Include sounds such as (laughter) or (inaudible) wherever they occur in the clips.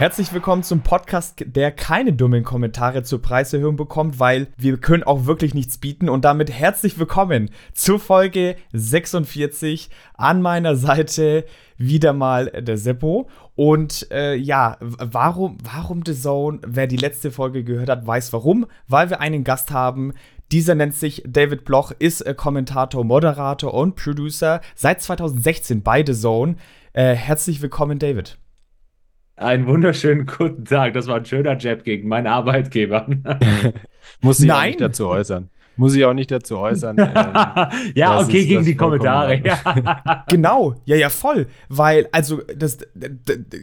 Herzlich willkommen zum Podcast, der keine dummen Kommentare zur Preiserhöhung bekommt, weil wir können auch wirklich nichts bieten. Und damit herzlich willkommen zur Folge 46. An meiner Seite wieder mal der Seppo. Und äh, ja, warum, warum The Zone? Wer die letzte Folge gehört hat, weiß warum. Weil wir einen Gast haben, dieser nennt sich David Bloch, ist äh, Kommentator, Moderator und Producer seit 2016 bei The Zone. Äh, herzlich willkommen, David. Einen wunderschönen guten Tag. Das war ein schöner Jab gegen meinen Arbeitgeber. (laughs) (laughs) Muss ich nicht dazu äußern. Muss ich auch nicht dazu äußern. (laughs) Ähm, ja, okay, gegen die Kommentare. (laughs) genau, ja, ja, voll. Weil, also, das, das,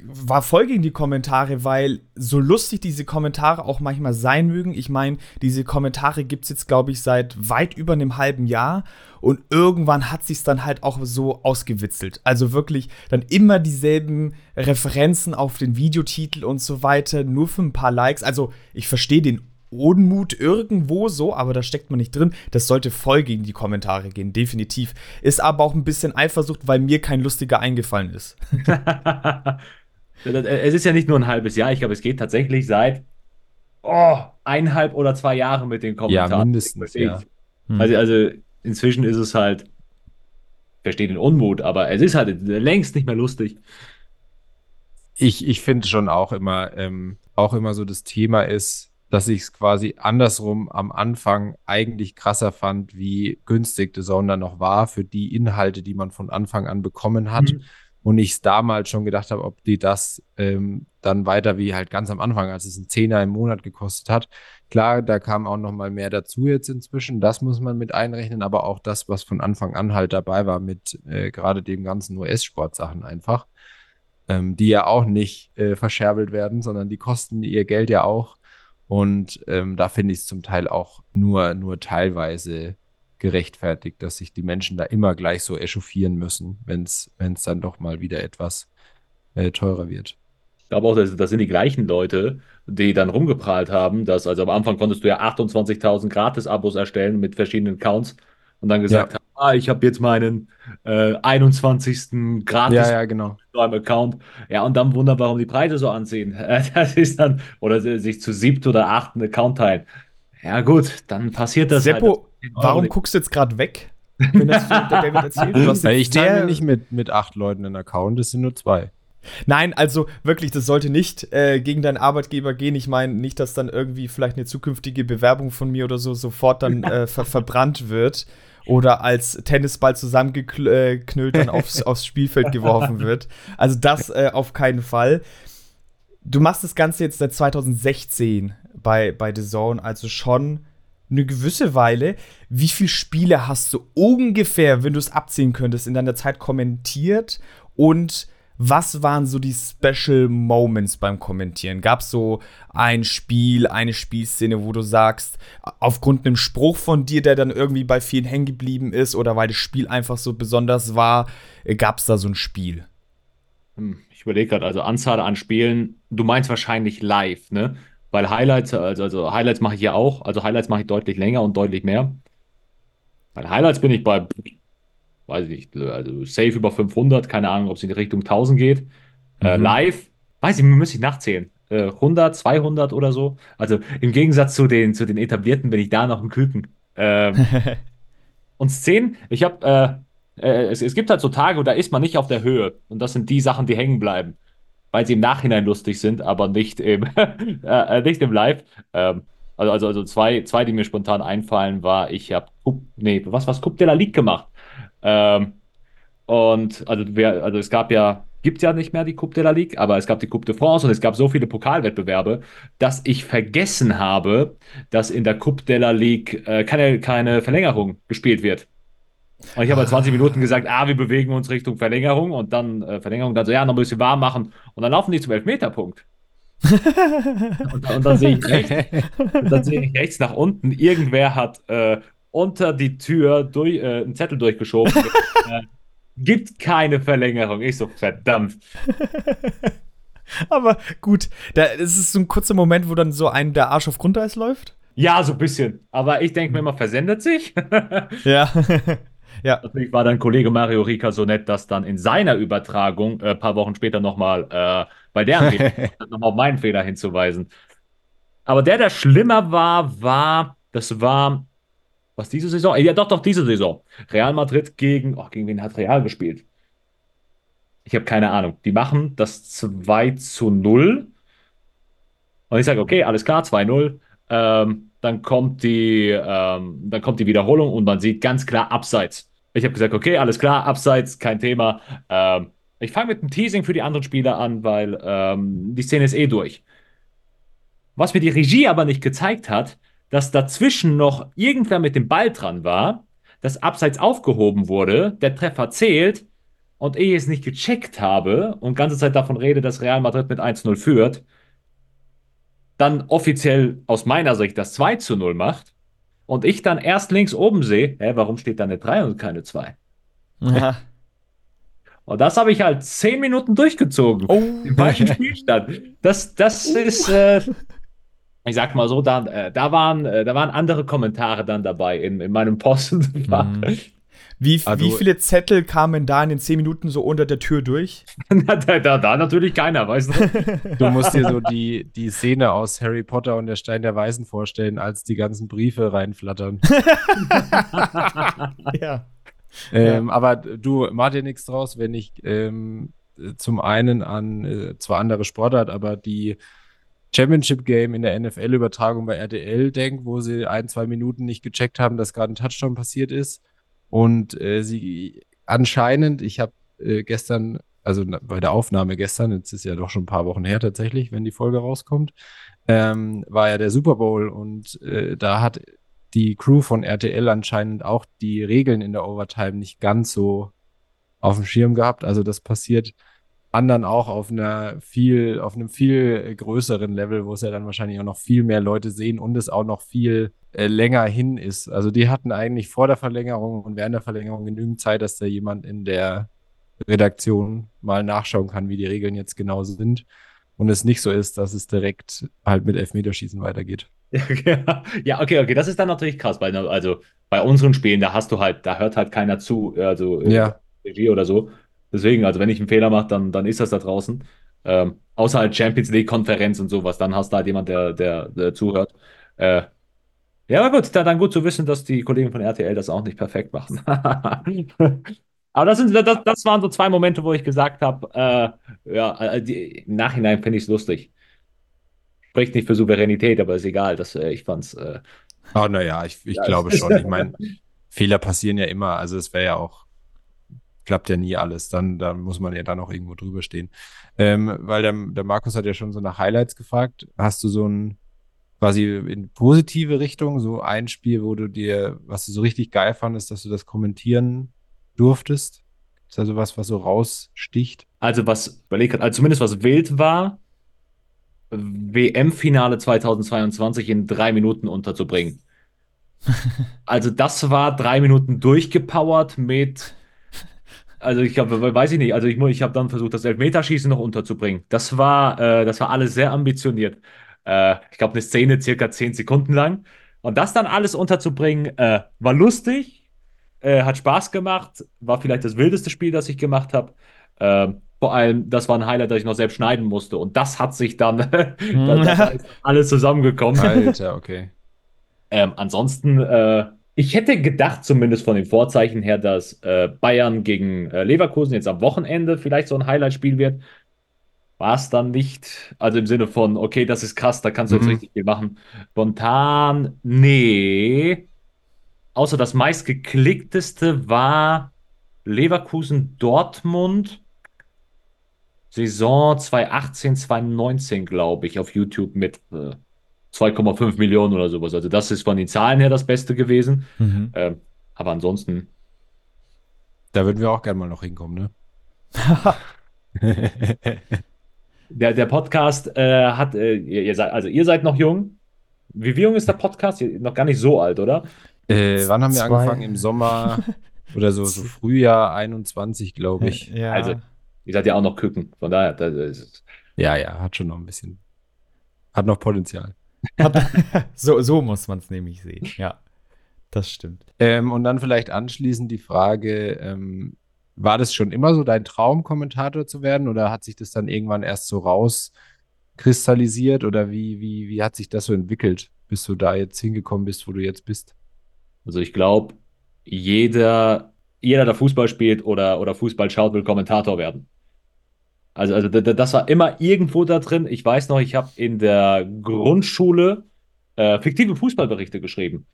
war voll gegen die Kommentare, weil so lustig diese Kommentare auch manchmal sein mögen. Ich meine, diese Kommentare gibt es jetzt, glaube ich, seit weit über einem halben Jahr. Und irgendwann hat sich dann halt auch so ausgewitzelt. Also wirklich dann immer dieselben Referenzen auf den Videotitel und so weiter, nur für ein paar Likes. Also ich verstehe den Unmut irgendwo so, aber da steckt man nicht drin. Das sollte voll gegen die Kommentare gehen, definitiv. Ist aber auch ein bisschen Eifersucht, weil mir kein lustiger eingefallen ist. (laughs) es ist ja nicht nur ein halbes Jahr, ich glaube, es geht tatsächlich seit oh, eineinhalb oder zwei Jahren mit den Kommentaren. Ja, mindestens. Ja. Hm. Also, also inzwischen ist es halt, ich verstehe den Unmut, aber es ist halt längst nicht mehr lustig. Ich, ich finde schon auch immer, ähm, auch immer so das Thema ist, dass ich es quasi andersrum am Anfang eigentlich krasser fand, wie günstig The Zone dann noch war für die Inhalte, die man von Anfang an bekommen hat. Mhm. Und ich es damals schon gedacht habe, ob die das ähm, dann weiter wie halt ganz am Anfang, als es ein Zehner im Monat gekostet hat. Klar, da kam auch noch mal mehr dazu jetzt inzwischen. Das muss man mit einrechnen, aber auch das, was von Anfang an halt dabei war mit äh, gerade dem ganzen US-Sportsachen einfach, ähm, die ja auch nicht äh, verscherbelt werden, sondern die kosten ihr Geld ja auch und ähm, da finde ich es zum Teil auch nur, nur teilweise gerechtfertigt, dass sich die Menschen da immer gleich so echauffieren müssen, wenn es dann doch mal wieder etwas äh, teurer wird. Ich glaube auch, das, das sind die gleichen Leute, die dann rumgeprahlt haben, dass, also am Anfang konntest du ja 28.000 Gratis-Abos erstellen mit verschiedenen Accounts und dann gesagt ja. Ah, ich habe jetzt meinen äh, 21. Gratis ja, ja, genau. Account. Ja, und dann wundern, warum die Preise so ansehen. (laughs) Das ist dann, oder sich zu siebt oder achten Account teilen. Ja, gut, dann passiert das. Seppo, halt. warum guckst du jetzt gerade weg? Wenn das David erzählt, du hast (laughs) ich teile nicht mit, mit acht Leuten einen Account, es sind nur zwei. Nein, also wirklich, das sollte nicht äh, gegen deinen Arbeitgeber gehen. Ich meine nicht, dass dann irgendwie vielleicht eine zukünftige Bewerbung von mir oder so sofort dann (laughs) äh, ver verbrannt wird oder als Tennisball zusammengeknüllt dann aufs, (laughs) aufs Spielfeld geworfen wird. Also das äh, auf keinen Fall. Du machst das Ganze jetzt seit 2016 bei, bei The Zone, also schon eine gewisse Weile. Wie viele Spiele hast du ungefähr, wenn du es abziehen könntest, in deiner Zeit kommentiert? Und was waren so die Special Moments beim Kommentieren? Gab es so ein Spiel, eine Spielszene, wo du sagst, aufgrund einem Spruch von dir, der dann irgendwie bei vielen hängen geblieben ist oder weil das Spiel einfach so besonders war, äh, gab es da so ein Spiel? Hm, ich überlege gerade, also Anzahl an Spielen, du meinst wahrscheinlich live, ne? Weil Highlights, also, also Highlights mache ich ja auch, also Highlights mache ich deutlich länger und deutlich mehr. Bei Highlights bin ich bei weiß ich nicht, also safe über 500, keine Ahnung, ob es in die Richtung 1000 geht. Äh, mhm. Äh, live, weiß ich, müsste ich nachzählen. Äh, 100, 200 oder so. Also im Gegensatz zu den, zu den etablierten bin ich da noch ein Küken. Ähm, (laughs) und Szenen, ich habe, äh, äh, es, es gibt halt so Tage, da ist man nicht auf der Höhe. Und das sind die Sachen, die hängen bleiben. Weil sie im Nachhinein lustig sind, aber nicht im, (laughs) äh, nicht im Live. Ähm, also, also, also zwei, zwei, die mir spontan einfallen, war, ich habe, nee, was, was Coupe de la Ligue gemacht. Ähm, und also, wir, also es gab ja, gibt ja nicht mehr die Coupe de la Ligue, aber es gab die Coupe de France und es gab so viele Pokalwettbewerbe, dass ich vergessen habe, dass in der Coupe de la Ligue äh, keine, keine Verlängerung gespielt wird. Und ich habe halt 20 Minuten gesagt, ah, wir bewegen uns Richtung Verlängerung und dann äh, Verlängerung, dann so, ja, noch ein bisschen warm machen und dann laufen die zum Elfmeterpunkt. und, (laughs) und, dann sehe ich, rechts, ich rechts nach unten, irgendwer hat äh, unter die Tür durch, äh, einen Zettel durchgeschoben. (laughs) äh, gibt keine Verlängerung. Ich so, verdammt. (laughs) Aber gut, da ist es so ein kurzer Moment, wo dann so ein der Arsch auf Grundeis läuft. Ja, so ein bisschen. Aber ich denke mir immer, versendet sich. (laughs) ja. Ja. Natürlich war dann Kollege Mario Rika so nett, dass dann in seiner Übertragung äh, ein paar Wochen später nochmal äh, bei deren nochmal auf meinen Fehler hinzuweisen. Aber der, der schlimmer war, war, das war, was diese Saison? Ja, doch, doch, diese Saison. Real Madrid gegen, oh, gegen wen hat Real gespielt? Ich habe keine Ahnung. Die machen das 2 zu 0. Und ich sage, okay, alles klar, 2-0. Ähm, dann kommt die, ähm, dann kommt die Wiederholung und man sieht ganz klar Abseits. Ich habe gesagt, okay, alles klar, Abseits, kein Thema. Ähm, ich fange mit einem Teasing für die anderen Spieler an, weil ähm, die Szene ist eh durch. Was mir die Regie aber nicht gezeigt hat, dass dazwischen noch irgendwer mit dem Ball dran war, das Abseits aufgehoben wurde, der Treffer zählt und ich es nicht gecheckt habe und ganze Zeit davon rede, dass Real Madrid mit 1-0 führt, dann offiziell aus meiner Sicht das 2 zu 0 macht und ich dann erst links oben sehe, hä, warum steht da eine 3 und keine 2? Ja. (laughs) Und das habe ich halt 10 Minuten durchgezogen. Oh. Im falschen Spielstand. Das, das ist, äh, ich sag mal so, da, äh, da, waren, äh, da waren andere Kommentare dann dabei in, in meinem Posten. (laughs) Mhm. Wie, Ah, wie viele Zettel kamen da in den 10 Minuten so unter der Tür durch? (laughs) da, da, da natürlich keiner, weißt du? Du musst dir so die, die Szene aus Harry Potter und der Stein der Weisen vorstellen, als die ganzen Briefe reinflattern. (laughs) ja. Ähm, aber du, mach dir nichts draus, wenn ich ähm, zum einen an äh, zwar andere Sportart, aber die Championship Game in der NFL-Übertragung bei RTL denke, wo sie ein, zwei Minuten nicht gecheckt haben, dass gerade ein Touchdown passiert ist. Und äh, sie anscheinend, ich habe äh, gestern, also bei der Aufnahme gestern, jetzt ist ja doch schon ein paar Wochen her tatsächlich, wenn die Folge rauskommt, ähm, war ja der Super Bowl und äh, da hat die Crew von RTL anscheinend auch die Regeln in der Overtime nicht ganz so auf dem Schirm gehabt. Also das passiert anderen auch auf einer viel, auf einem viel größeren Level, wo es ja dann wahrscheinlich auch noch viel mehr Leute sehen und es auch noch viel äh, länger hin ist. Also die hatten eigentlich vor der Verlängerung und während der Verlängerung genügend Zeit, dass da jemand in der Redaktion mal nachschauen kann, wie die Regeln jetzt genau sind. Und es nicht so ist, dass es direkt halt mit Elfmeterschießen weitergeht. (laughs) Ja, okay, okay, das ist dann natürlich krass, weil also bei unseren Spielen, da hast du halt, da hört halt keiner zu, also äh, Ja. Regie oder so. Deswegen, also wenn ich einen Fehler mache, dann, dann ist das da draußen. Ähm, außer halt Champions League Konferenz und sowas, dann hast du halt jemand, der, der, der zuhört. Äh, ja, aber gut, dann, dann gut zu wissen, dass die Kollegen von RTL das auch nicht perfekt machen. (laughs) Aber das, sind, das, das waren so zwei Momente, wo ich gesagt habe, äh, ja, äh, die, im Nachhinein finde ich es lustig. Spricht nicht für Souveränität, aber ist egal. Das, äh, ich fand's. Äh, Ah, naja, ich, ich Ja, glaube schon. Ich (laughs) meine, Fehler passieren ja immer. Also es wäre ja auch, klappt ja nie alles. Dann, dann muss man ja dann auch irgendwo drüber stehen. Ähm, weil der, der Markus hat ja schon so nach Highlights gefragt. Hast du so ein quasi in positive Richtung, so ein Spiel, wo du dir, was du so richtig geil fandest, dass du das kommentieren durftest? Ist also was, was so raussticht? also was, überleg grad, also zumindest was wild war, WM-Finale 2022 in drei Minuten unterzubringen. (laughs) Also das war drei Minuten durchgepowert mit, also ich glaube, weiß ich nicht, also ich, ich habe dann versucht, das Elfmeterschießen noch unterzubringen. Das war, äh, das war alles sehr ambitioniert. Äh, ich glaube, eine Szene circa zehn Sekunden lang. Und das dann alles unterzubringen, äh, war lustig, äh, hat Spaß gemacht, war vielleicht das wildeste Spiel, das ich gemacht habe. Ähm, vor allem, das war ein Highlight, das ich noch selbst schneiden musste. Und das hat sich dann, da, da ist alles zusammengekommen. Alter, okay. Ähm, ansonsten, äh, ich hätte gedacht, zumindest von den Vorzeichen her, dass äh, Bayern gegen äh, Leverkusen jetzt am Wochenende vielleicht so ein Highlight-Spiel wird. War es dann nicht. Also im Sinne von, okay, das ist krass, da kannst du jetzt Mhm. richtig viel machen. Spontan, nee. Außer das meistgeklickteste war Leverkusen-Dortmund. Saison 2018, 2019, glaube ich, auf YouTube mit äh, 2,5 Millionen oder sowas. Also das ist von den Zahlen her das Beste gewesen. Mhm. Ähm, aber ansonsten, Da würden wir auch gerne mal noch hinkommen, ne? (laughs) der, der Podcast äh, hat, äh, ihr, ihr seid, also ihr seid noch jung. Wie, wie jung ist der Podcast? Ihr, noch gar nicht so alt, oder? Äh, wann haben wir Zwei. angefangen? Im Sommer oder so, so Frühjahr 21, glaube ich. Ja. Also- Ihr seid ja auch noch Küken. Von daher, das ist, Ja, ja, hat schon noch ein bisschen. Hat noch Potenzial. (laughs) So, so muss man es nämlich sehen, ja. Das stimmt. Ähm, und dann vielleicht anschließend die Frage, ähm, war das schon immer so dein Traum, Kommentator zu werden oder hat sich das dann irgendwann erst so rauskristallisiert oder wie, wie, wie hat sich das so entwickelt, bis du da jetzt hingekommen bist, wo du jetzt bist? Also ich glaube, jeder, jeder, der Fußball spielt oder, oder Fußball schaut, will Kommentator werden. Also, also das war immer irgendwo da drin. Ich weiß noch, ich habe in der Grundschule äh, fiktive Fußballberichte geschrieben.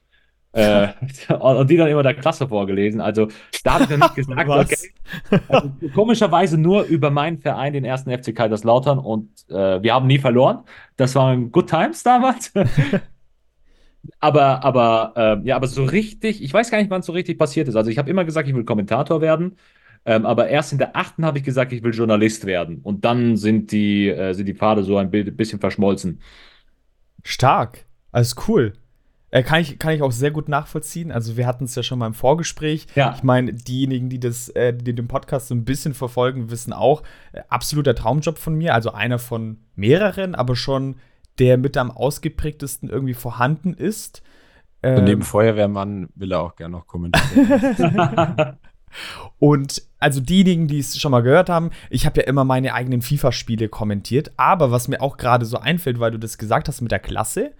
äh, (laughs) und die dann immer der Klasse vorgelesen. Also da habe ich noch nicht gesagt, okay. Also, komischerweise nur über meinen Verein, den ersten FC Kaiserslautern und äh, wir haben nie verloren. Das waren Good Times damals. (laughs) aber, aber, äh, ja, aber so richtig, ich weiß gar nicht, wann es so richtig passiert ist. Also ich habe immer gesagt, ich will Kommentator werden. Ähm, aber erst in der achten habe ich gesagt, ich will Journalist werden. Und dann sind die, äh, sind die Pfade so ein bisschen verschmolzen. Stark. Alles cool. Äh, kann, ich, kann ich auch sehr gut nachvollziehen. Also, wir hatten es ja schon mal im Vorgespräch. Ja. Ich meine, diejenigen, die, das, äh, die den Podcast so ein bisschen verfolgen, wissen auch, äh, absoluter Traumjob von mir. Also einer von mehreren, aber schon der mit am ausgeprägtesten irgendwie vorhanden ist. Ähm, Und neben Feuerwehrmann will er auch gerne noch kommentieren. (laughs) (laughs) Und also diejenigen, die es schon mal gehört haben, ich habe ja immer meine eigenen FIFA-Spiele kommentiert. Aber was mir auch gerade so einfällt, weil du das gesagt hast mit der Klasse,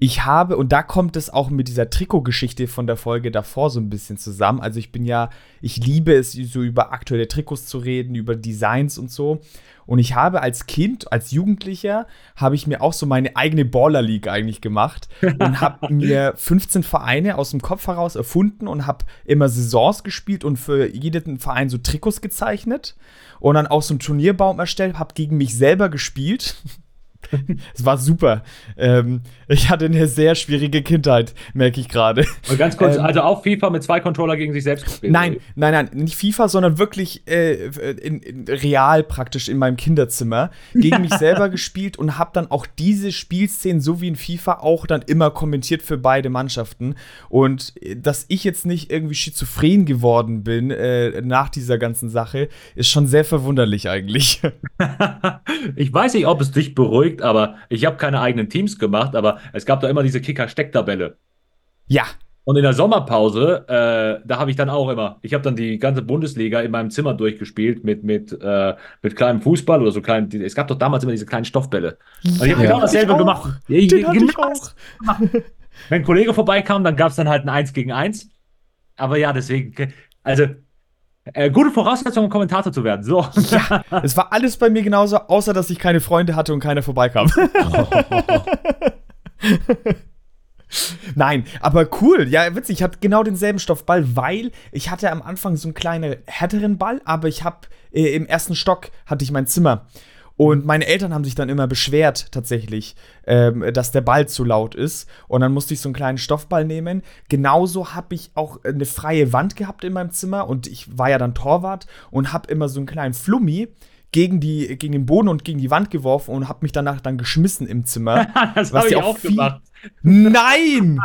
ich habe, und da kommt es auch mit dieser Trikotgeschichte von der Folge davor so ein bisschen zusammen. Also ich bin ja, ich liebe es, so über aktuelle Trikots zu reden, über Designs und so. Und ich habe als Kind, als Jugendlicher, habe ich mir auch so meine eigene Baller League eigentlich gemacht (laughs) und habe mir 15 Vereine aus dem Kopf heraus erfunden und habe immer Saisons gespielt und für jeden Verein so Trikots gezeichnet und dann auch so einen Turnierbaum erstellt, habe gegen mich selber gespielt. (laughs) es war super. Ähm, ich hatte eine sehr schwierige Kindheit, merke ich gerade. ganz kurz, ähm, also auch FIFA mit zwei Controller gegen sich selbst gespielt? Nein, nein, nein, nicht FIFA, sondern wirklich äh, in, in, real praktisch in meinem Kinderzimmer gegen mich (laughs) selber gespielt und habe dann auch diese Spielszenen so wie in FIFA auch dann immer kommentiert für beide Mannschaften. Und äh, dass ich jetzt nicht irgendwie schizophren geworden bin äh, nach dieser ganzen Sache, ist schon sehr verwunderlich eigentlich. (laughs) ich weiß nicht, ob es dich beruhigt beruhigt, aber ich habe keine eigenen Teams gemacht, aber es gab da immer diese Kicker-Stecktabelle. Ja. Und in der Sommerpause, äh, da habe ich dann auch immer, ich habe dann die ganze Bundesliga in meinem Zimmer durchgespielt mit, mit, äh, mit kleinem Fußball oder so kleinen. Es gab doch damals immer diese kleinen Stoffbälle. Und ich habe genau dasselbe gemacht. Ja, Den genau ich auch. Wenn ein Kollege vorbeikam, dann gab es dann halt ein 1 gegen 1. Aber ja, deswegen, also äh, gute Voraussetzung, um Kommentator zu werden. So. Ja, (laughs) es war alles bei mir genauso, außer dass ich keine Freunde hatte und keiner vorbeikam. (laughs) Nein, aber cool. Ja, witzig. Ich hatte genau denselben Stoffball, weil ich hatte am Anfang so einen kleinen härteren Ball, aber ich habe äh, im ersten Stock hatte ich mein Zimmer und meine Eltern haben sich dann immer beschwert, tatsächlich, ähm, dass der Ball zu laut ist. Und dann musste ich so einen kleinen Stoffball nehmen. Genauso habe ich auch eine freie Wand gehabt in meinem Zimmer. Und ich war ja dann Torwart und habe immer so einen kleinen Flummi gegen, die, gegen den Boden und gegen die Wand geworfen und habe mich danach dann geschmissen im Zimmer. (laughs) das habe ich auch viel gemacht. Nein!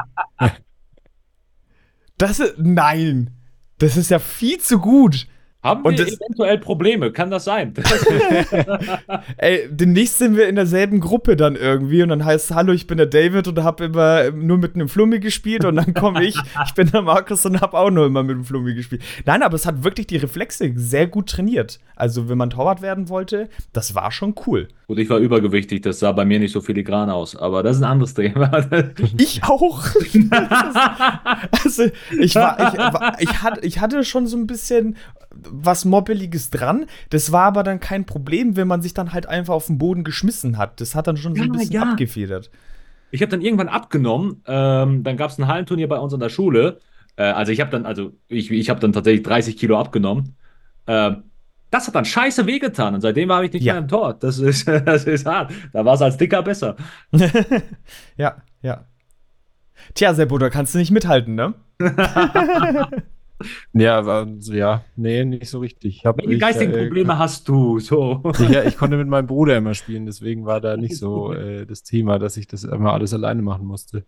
das ist. Nein! Das ist ja viel zu gut. Haben und wir eventuell Probleme? Kann das sein? (laughs) (laughs) Ey, demnächst sind wir in derselben Gruppe dann irgendwie und dann heißt Hallo, ich bin der David und habe immer nur mit einem Flummi gespielt und dann komme ich, ich bin der Markus und habe auch nur immer mit einem Flummi gespielt. Nein, aber es hat wirklich die Reflexe sehr gut trainiert. Also, wenn man Torwart werden wollte, das war schon cool. Gut, ich war übergewichtig, das sah bei mir nicht so filigran aus, aber das ist ein anderes Thema. (laughs) ich auch. also, ich war, ich, ich, hatte, ich hatte schon so ein bisschen was Mobbeliges dran. Das war aber dann kein Problem, wenn man sich dann halt einfach auf den Boden geschmissen hat. Das hat dann schon so ein bisschen ja. abgefedert. Ich habe dann irgendwann abgenommen. Ähm, dann gab es ein Hallenturnier bei uns an der Schule. Äh, also ich habe dann, also ich, ich habe dann tatsächlich 30 Kilo abgenommen. Äh, das hat dann scheiße wehgetan und seitdem habe ich nicht ja. mehr im Tor. Das ist, (laughs) das ist hart. Da war es als Dicker besser. (laughs) ja, ja. Tja, Seppo, da kannst du nicht mithalten, ne? (laughs) Ja, also, ja, nee, nicht so richtig. Hab, Welche geistigen äh, Probleme hast du? So. Ja, ich konnte mit meinem Bruder immer spielen, deswegen war da (laughs) nicht so äh, das Thema, dass ich das immer alles alleine machen musste.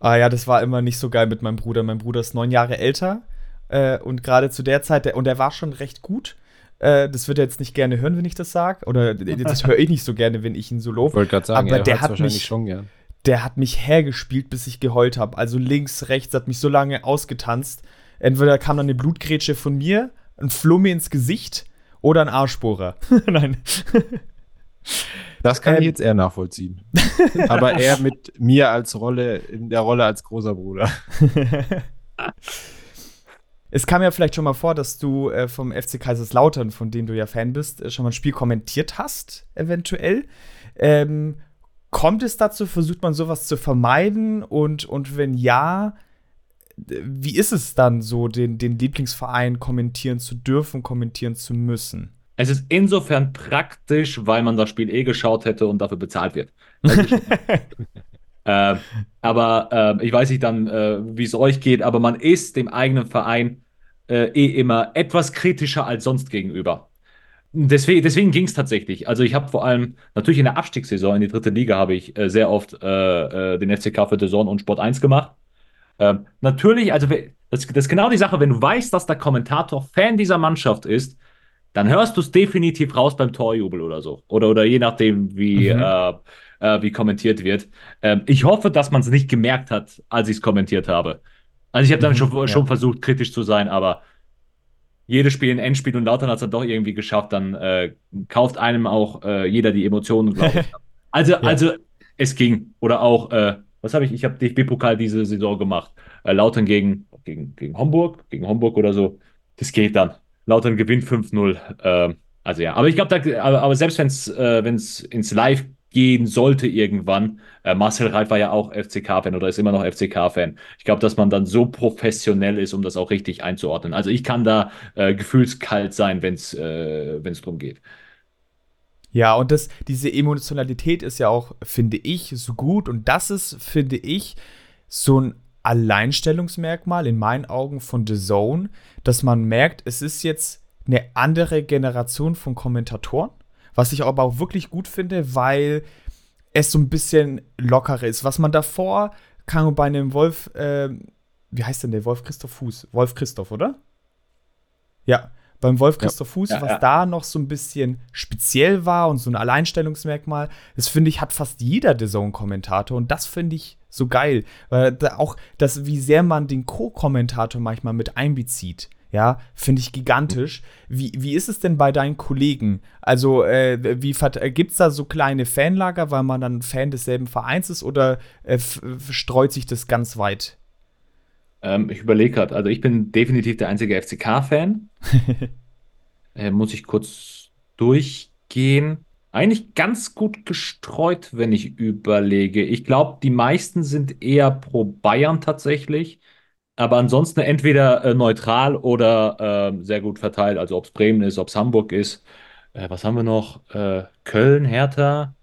Ah ja, das war immer nicht so geil mit meinem Bruder. Mein Bruder ist neun Jahre älter äh, und gerade zu der Zeit, der, und er war schon recht gut. Äh, das wird er jetzt nicht gerne hören, wenn ich das sage. Oder das höre ich nicht so gerne, wenn ich ihn so lobe. Ich wollte gerade sagen, aber der hat mich schon gern der hat mich hergespielt, bis ich geheult habe. Also links, rechts, hat mich so lange ausgetanzt. Entweder kam dann eine Blutgrätsche von mir, ein Flumme ins Gesicht oder ein Arschbohrer. (laughs) Nein. Das kann ähm, ich jetzt eher nachvollziehen. Aber eher (laughs) mit mir als Rolle, in der Rolle als großer Bruder. (laughs) es kam ja vielleicht schon mal vor, dass du äh, vom FC Kaiserslautern, von dem du ja Fan bist, äh, schon mal ein Spiel kommentiert hast, eventuell. Ähm, kommt es dazu? Versucht man sowas zu vermeiden? Und, und wenn ja, wie ist es dann so, den, den Lieblingsverein kommentieren zu dürfen, kommentieren zu müssen? Es ist insofern praktisch, weil man das Spiel eh geschaut hätte und dafür bezahlt wird. (laughs) äh, aber äh, ich weiß nicht dann, äh, wie es euch geht, aber man ist dem eigenen Verein äh, eh immer etwas kritischer als sonst gegenüber. Deswegen, deswegen ging es tatsächlich. Also ich habe vor allem natürlich in der Abstiegssaison in die dritte Liga habe ich äh, sehr oft äh, den FCK für Saison und Sport 1 gemacht. Ähm, natürlich, also das, das, ist genau die Sache, wenn du weißt, dass der Kommentator Fan dieser Mannschaft ist, dann hörst du es definitiv raus beim Torjubel oder so. Oder, oder je nachdem, wie, mhm. äh, äh, wie kommentiert wird. Ähm, ich hoffe, dass man es nicht gemerkt hat, als ich es kommentiert habe. Also ich habe damit mhm, schon, ja. schon versucht, kritisch zu sein, aber jedes Spiel ein Endspiel und Lautern hat es dann doch irgendwie geschafft, dann äh, kauft einem auch äh, jeder die Emotionen, glaube ich. (laughs) Also, ja. also es ging. Oder auch, äh, was habe ich? Ich habe DFB-Pokal diese Saison gemacht. Äh, Lautern gegen, gegen, gegen Homburg, gegen Homburg oder so. Das geht dann. Lautern gewinnt 5-0. Äh, also ja, aber ich glaube, aber, aber, selbst wenn es äh, ins Live gehen sollte irgendwann, äh, Marcel Reit war ja auch FCK-Fan oder ist immer noch FCK-Fan. Ich glaube, dass man dann so professionell ist, um das auch richtig einzuordnen. Also ich kann da äh, gefühlskalt sein, wenn es äh, darum geht. Ja, und das, diese Emotionalität ist ja auch, finde ich, so gut. Und das ist, finde ich, so ein Alleinstellungsmerkmal in meinen Augen von The Zone, dass man merkt, es ist jetzt eine andere Generation von Kommentatoren, was ich aber auch wirklich gut finde, weil es so ein bisschen lockerer ist. Was man davor kann bei einem Wolf, äh, wie heißt denn der Wolf Christoph Fuß? Wolf Christoph, oder? Ja, beim Wolf Christoph Fuß, ja, was ja. da noch so ein bisschen speziell war und so ein Alleinstellungsmerkmal, das finde ich, hat fast jeder The Zone-Kommentator und das finde ich so geil. Weil da auch das, wie sehr man den Co-Kommentator manchmal mit einbezieht. Ja, finde ich gigantisch. Wie, wie ist es denn bei deinen Kollegen? Also, äh, wie äh, gibt es da so kleine Fanlager, weil man dann Fan desselben Vereins ist oder äh, streut sich das ganz weit? Ähm, ich überlege gerade, also ich bin definitiv der einzige FCK-Fan. (laughs) äh, muss ich kurz durchgehen eigentlich ganz gut gestreut, wenn ich überlege. Ich glaube, die meisten sind eher pro Bayern tatsächlich. Aber ansonsten entweder äh, neutral oder äh, sehr gut verteilt. Also ob es Bremen ist, ob es Hamburg ist. Äh, was haben wir noch? Äh, Köln, Hertha,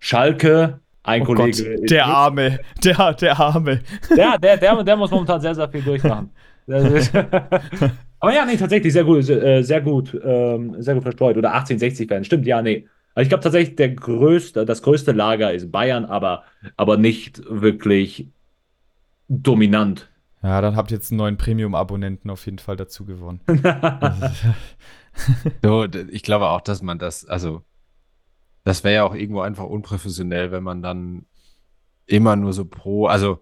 Schalke. Ein oh Kollege. Gott, der Arme, der, der Arme. Der, der, der, der muss momentan sehr, sehr viel durchmachen. (laughs) aber ja, nee, tatsächlich sehr gut, sehr, äh, sehr gut, ähm, sehr gut verstreut. Oder 1860 werden. Stimmt, ja, nee. Also ich glaube tatsächlich, der größte, das größte Lager ist Bayern, aber, aber nicht wirklich dominant. Ja, dann habt ihr jetzt einen neuen Premium-Abonnenten auf jeden Fall dazu gewonnen. (laughs) (laughs) so, ich glaube auch, dass man das, also, das wäre ja auch irgendwo einfach unprofessionell, wenn man dann immer nur so pro, also,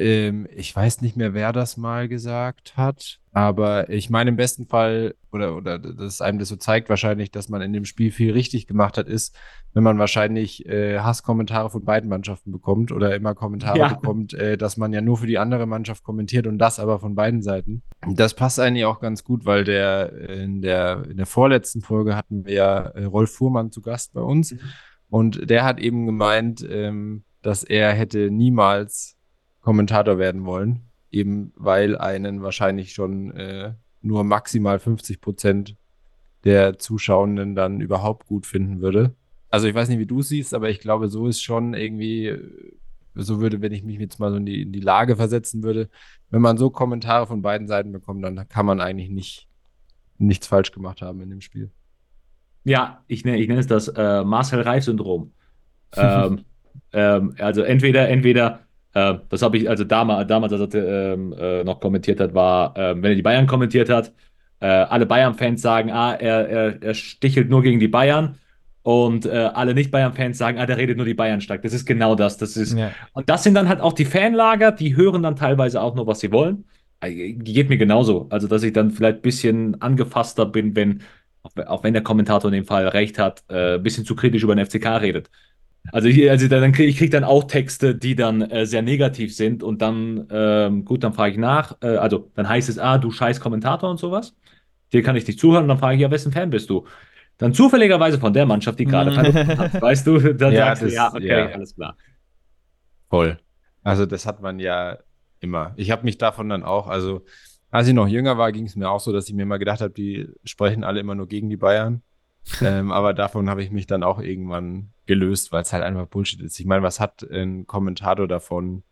ähm, ich weiß nicht mehr, wer das mal gesagt hat. Aber ich meine, im besten Fall, oder, oder dass einem das so zeigt, wahrscheinlich, dass man in dem Spiel viel richtig gemacht hat, ist, wenn man wahrscheinlich äh, Hasskommentare von beiden Mannschaften bekommt oder immer Kommentare ja. bekommt, äh, dass man ja nur für die andere Mannschaft kommentiert und das aber von beiden Seiten. Das passt eigentlich auch ganz gut, weil der in der, in der vorletzten Folge hatten wir ja äh, Rolf Fuhrmann zu Gast bei uns. Mhm. Und der hat eben gemeint, ähm, dass er hätte niemals Kommentator werden wollen eben weil einen wahrscheinlich schon äh, nur maximal 50 Prozent der Zuschauenden dann überhaupt gut finden würde. Also ich weiß nicht, wie du es siehst, aber ich glaube, so ist schon irgendwie, äh, so würde, wenn ich mich jetzt mal so in die, in die Lage versetzen würde, wenn man so Kommentare von beiden Seiten bekommt, dann kann man eigentlich nicht nichts falsch gemacht haben in dem Spiel. Ja, ich nenne, ich nenne es das äh, Marcel Reif-Syndrom. (laughs) ähm, ähm, also entweder, entweder äh, das habe ich, also damals, damals als er ähm, äh, noch kommentiert hat, war, äh, wenn er die Bayern kommentiert hat, äh, alle Bayern-Fans sagen, ah, er, er, er stichelt nur gegen die Bayern. und äh, alle Nicht-Bayern-Fans sagen, ah, der redet nur die Bayern stark. Das ist genau das. Das ist, Ja. und das sind dann halt auch die Fanlager, die hören dann teilweise auch nur, was sie wollen. Äh, geht mir genauso. Also, dass ich dann vielleicht ein bisschen angefasster bin, wenn, auch wenn- der Kommentator in dem Fall recht hat, ein bisschen zu kritisch über den FCK redet. Also, ich, also dann krieg, ich kriege dann auch Texte, die dann äh, sehr negativ sind und dann, ähm, gut, dann frage ich nach. Äh, also, dann heißt es, ah, du scheiß Kommentator und sowas. Dir kann ich nicht zuhören und dann frage ich, ja, wessen Fan bist du? Dann zufälligerweise von der Mannschaft, die gerade verloren hat. (laughs) Weißt du, dann Ja, sagst du, das- ja, okay, ja. alles klar. Voll. Also das hat man ja immer. Ich habe mich davon dann auch, also als ich noch jünger war, ging es mir auch so, dass ich mir immer gedacht habe, die sprechen alle immer nur gegen die Bayern. (laughs) ähm, aber davon habe ich mich dann auch irgendwann gelöst, weil es halt einfach Bullshit ist. Ich meine, was hat ein Kommentator davon,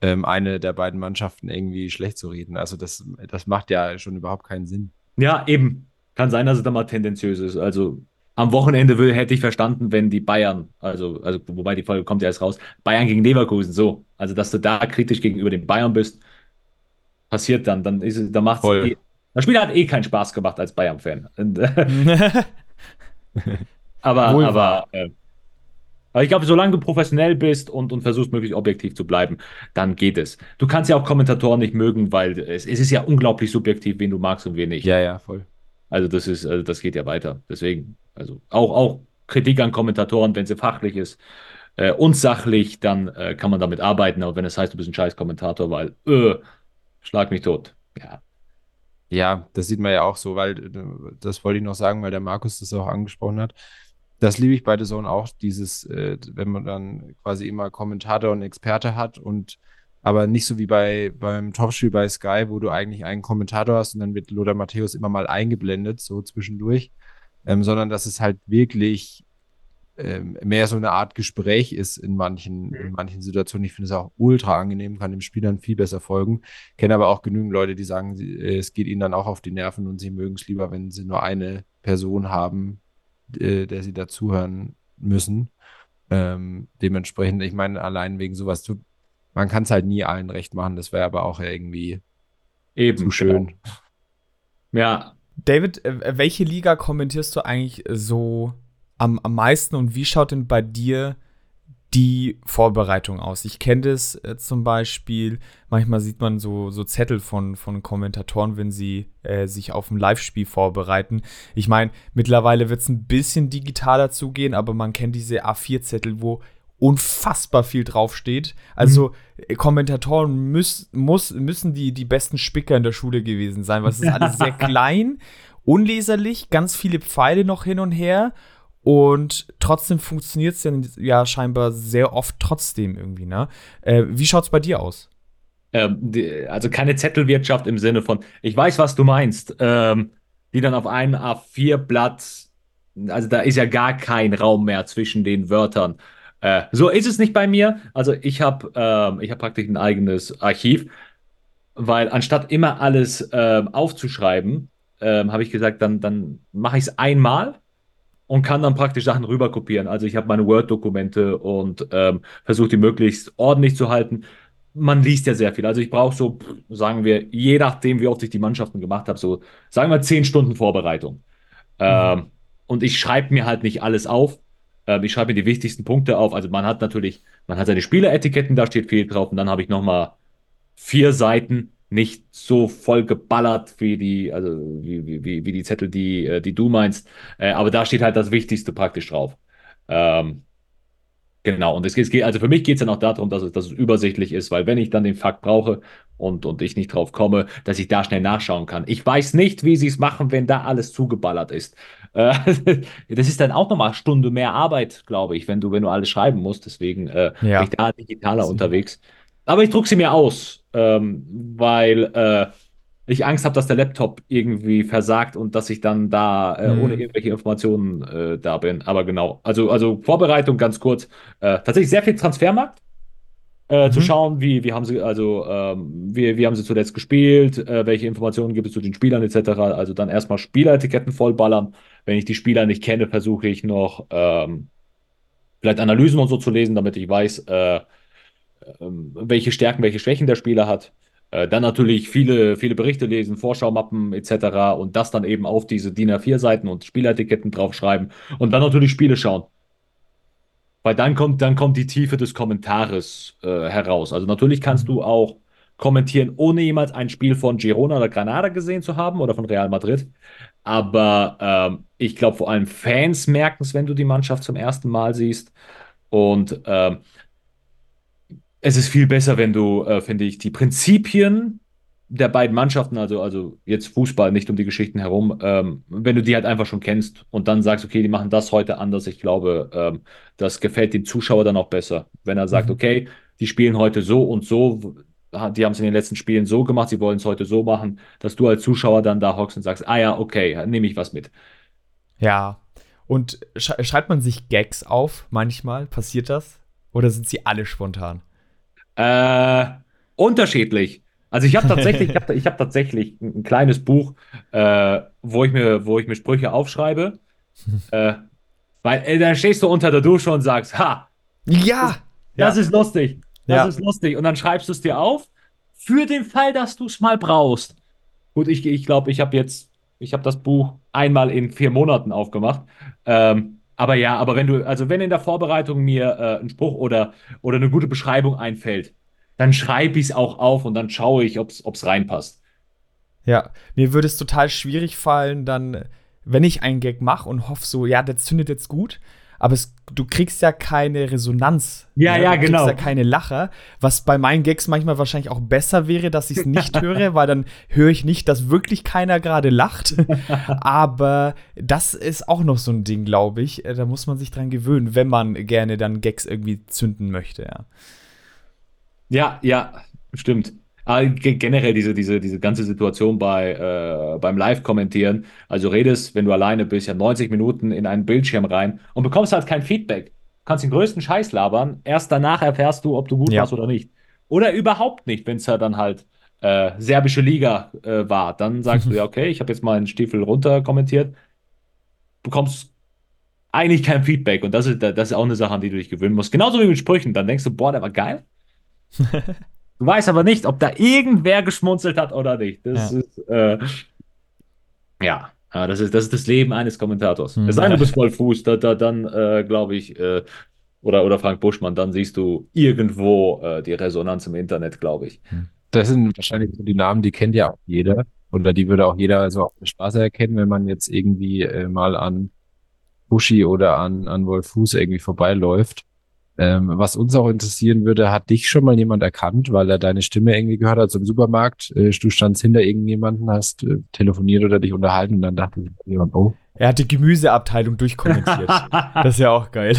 ähm, eine der beiden Mannschaften irgendwie schlecht zu reden? Also das, das macht ja schon überhaupt keinen Sinn. Ja, eben. Kann sein, dass es da mal tendenziös ist. Also am Wochenende will, hätte ich verstanden, wenn die Bayern, also, also wobei die Folge kommt ja erst raus, Bayern gegen Leverkusen, so. Also, dass du da kritisch gegenüber den Bayern bist, passiert dann. Dann ist es, dann macht's Voll. eh, das Spiel hat eh keinen Spaß gemacht als Bayern-Fan. (laughs) (laughs) Aber, Wohl aber, äh, aber ich glaube, solange du professionell bist und, und versuchst, möglichst objektiv zu bleiben, dann geht es. Du kannst ja auch Kommentatoren nicht mögen, weil es, es ist ja unglaublich subjektiv, wen du magst und wen nicht. Ja, ja, voll. Also das ist, also das geht ja weiter. Deswegen, also auch, auch Kritik an Kommentatoren, wenn sie fachlich ist äh, und sachlich, dann äh, kann man damit arbeiten. Aber wenn es heißt, du bist ein scheiß Kommentator, weil, äh, schlag mich tot. Ja. Ja, das sieht man ja auch so, weil äh, das wollte ich noch sagen, weil der Markus das auch angesprochen hat. Das liebe ich bei The Zone auch, dieses, äh, wenn man dann quasi immer Kommentator und Experte hat und aber nicht so wie bei beim Topspiel bei Sky, wo du eigentlich einen Kommentator hast und dann wird Lothar Matthäus immer mal eingeblendet, so zwischendurch, ähm, sondern dass es halt wirklich ähm, mehr so eine Art Gespräch ist in manchen, in manchen Situationen. Ich finde es auch ultra angenehm, kann dem Spielern viel besser folgen. Kenne aber auch genügend Leute, die sagen, sie, äh, es geht ihnen dann auch auf die Nerven und sie mögen es lieber, wenn sie nur eine Person haben, äh, der sie dazuhören müssen. Ähm, dementsprechend, ich meine, allein wegen sowas, du, man kann es halt nie allen recht machen. Das wäre aber auch irgendwie Eben. zu schön. Genau. Ja, David, äh, welche Liga kommentierst du eigentlich so am, am meisten und wie schaut denn bei dir die Vorbereitung aus? Ich kenne das äh, zum Beispiel, manchmal sieht man so, so Zettel von, von Kommentatoren, wenn sie äh, sich auf ein Live-Spiel vorbereiten. Ich meine, mittlerweile wird es ein bisschen digitaler zugehen, aber man kennt diese A4-Zettel, wo unfassbar viel draufsteht. Also äh, Kommentatoren müß, muss, müssen die, die besten Spicker in der Schule gewesen sein, weil es ist alles sehr (laughs) klein, unleserlich, ganz viele Pfeile noch hin und her. Und trotzdem funktioniert es ja, ja scheinbar sehr oft trotzdem irgendwie, ne? Äh, wie schaut's bei dir aus? ähm, die, also keine Zettelwirtschaft im Sinne von, ich weiß, was du meinst, ähm, die dann auf einem A4-Blatt, also da ist ja gar kein Raum mehr zwischen den Wörtern. Äh, so ist es nicht bei mir. Also ich habe ähm, hab praktisch ein eigenes Archiv, weil anstatt immer alles ähm, aufzuschreiben, ähm, habe ich gesagt, dann, dann mache ich es einmal und kann dann praktisch Sachen rüberkopieren. Also ich habe meine Word-Dokumente und ähm, versuche die möglichst ordentlich zu halten. Man liest ja sehr viel. Also ich brauche so, sagen wir, je nachdem, wie oft ich die Mannschaften gemacht habe, so sagen wir zehn Stunden Vorbereitung. Ähm, und ich schreibe mir halt nicht alles auf. Ähm, ich schreibe mir die wichtigsten Punkte auf. Also man hat natürlich, man hat seine Spieleretiketten, da steht viel drauf. Und dann habe ich nochmal vier Seiten, nicht so voll geballert wie die, also wie, wie, wie die Zettel, die, äh, die du meinst. Äh, aber da steht halt das Wichtigste praktisch drauf. Ähm, genau, und es geht, also für mich geht es dann auch darum, dass es, dass es übersichtlich ist, weil wenn ich dann den Fakt brauche und, und ich nicht drauf komme, dass ich da schnell nachschauen kann. Ich weiß nicht, wie sie es machen, wenn da alles zugeballert ist. Äh, (laughs) das ist dann auch nochmal eine Stunde mehr Arbeit, glaube ich, wenn du, wenn du alles schreiben musst. Deswegen äh, Ja. bin ich da digitaler unterwegs. Aber ich drucke sie mir aus, ähm, weil äh, ich Angst habe, dass der Laptop irgendwie versagt und dass ich dann da äh, Mhm. ohne irgendwelche Informationen äh, da bin. Aber genau, also, also Vorbereitung ganz kurz. Äh, tatsächlich sehr viel Transfermarkt. Äh, Zu Mhm. schauen, wie, wie haben sie, also ähm, wie, wie haben sie zuletzt gespielt, äh, welche Informationen gibt es zu den Spielern etc. Also dann erstmal Spieleretiketten vollballern. Wenn ich die Spieler nicht kenne, versuche ich noch ähm, vielleicht Analysen und so zu lesen, damit ich weiß, äh, welche Stärken, welche Schwächen der Spieler hat. Äh, dann natürlich viele, viele Berichte lesen, Vorschaumappen etc. und das dann eben auf diese DIN A4-Seiten und Spieletiketten draufschreiben und dann natürlich Spiele schauen. Weil dann kommt, dann kommt die Tiefe des Kommentares äh, heraus. Also natürlich kannst du auch kommentieren, ohne jemals ein Spiel von Girona oder Granada gesehen zu haben oder von Real Madrid. Aber ähm, ich glaube, vor allem Fans merken es, wenn du die Mannschaft zum ersten Mal siehst. Und ähm, es ist viel besser, wenn du, äh, finde ich, die Prinzipien der beiden Mannschaften, also, also jetzt Fußball, nicht um die Geschichten herum, ähm, wenn du die halt einfach schon kennst und dann sagst, okay, die machen das heute anders, ich glaube, ähm, das gefällt dem Zuschauer dann auch besser. Wenn er sagt, mhm. okay, die spielen heute so und so, die haben es in den letzten Spielen so gemacht, sie wollen es heute so machen, dass du als Zuschauer dann da hockst und sagst, ah ja, okay, nehme ich was mit. Ja. Und sch schreibt man sich Gags auf manchmal? Passiert das? Oder sind sie alle spontan? Äh, unterschiedlich. Also ich habe tatsächlich, ich habe ich hab tatsächlich ein, kleines Buch, äh, wo, ich mir, wo ich mir Sprüche aufschreibe. äh, weil äh, dann stehst du unter der Dusche und sagst, ha! Ja! Das, das ist lustig. Das ja. ist lustig. Und dann schreibst du es dir auf, für den Fall, dass du es mal brauchst. Gut, ich glaube, ich, glaub, ich habe jetzt, ich habe das Buch einmal in vier Monaten aufgemacht. Ähm, aber ja, aber wenn du, also wenn in der Vorbereitung mir äh, ein Spruch oder, oder eine gute Beschreibung einfällt, dann schreibe ich es auch auf und dann schaue ich, ob es reinpasst. Ja, mir würde es total schwierig fallen, dann, wenn ich einen Gag mache und hoffe so, ja, der zündet jetzt gut, aber es, du kriegst ja keine Resonanz. Ja, ne? ja, genau. Du kriegst ja keine Lacher, was bei meinen Gags manchmal wahrscheinlich auch besser wäre, dass ich es nicht (laughs) höre, weil dann höre ich nicht, dass wirklich keiner gerade lacht. (laughs) aber das ist auch noch so ein Ding, glaube ich. Äh, da muss man sich dran gewöhnen, wenn man gerne dann Gags irgendwie zünden möchte, ja. Ja, ja, stimmt. Aber generell diese, diese, diese ganze Situation bei, äh, beim Live-Kommentieren. Also redest, wenn du alleine bist, ja 90 Minuten in einen Bildschirm rein und bekommst halt kein Feedback. Du kannst den größten Scheiß labern. Erst danach erfährst du, ob du gut ja. warst oder nicht. Oder überhaupt nicht, wenn es ja dann halt äh, serbische Liga äh, war. Dann sagst du ja, (laughs) okay, ich habe jetzt mal einen Stiefel runter kommentiert. Bekommst eigentlich kein Feedback. Und das ist, das ist auch eine Sache, an die du dich gewöhnen musst. Genauso wie mit Sprüchen. Dann denkst du, boah, der war geil. (laughs) Du weißt aber nicht, ob da irgendwer geschmunzelt hat oder nicht. Das ja. ist, äh, ja, das ist, das ist das Leben eines Kommentators. Mhm. Es sei denn, du bist voll Fuß, da, da, dann äh, glaube ich, äh, oder, oder Frank Buschmann, dann siehst du irgendwo äh, die Resonanz im Internet, glaube ich. Hm. Das sind wahrscheinlich die Namen, die kennt ja auch jeder. Oder die würde auch jeder so auf der Straße erkennen, wenn man jetzt irgendwie äh, mal an Buschi oder an, an Wolf Fuß irgendwie vorbeiläuft. Ähm, was uns auch interessieren würde, hat dich schon mal jemand erkannt, weil er deine Stimme irgendwie gehört hat, so im Supermarkt? Äh, du standst hinter irgendjemanden, hast äh, telefoniert oder dich unterhalten und dann dachte jemand, oh. Er hat die Gemüseabteilung durchkommentiert. (laughs) das ist ja auch geil.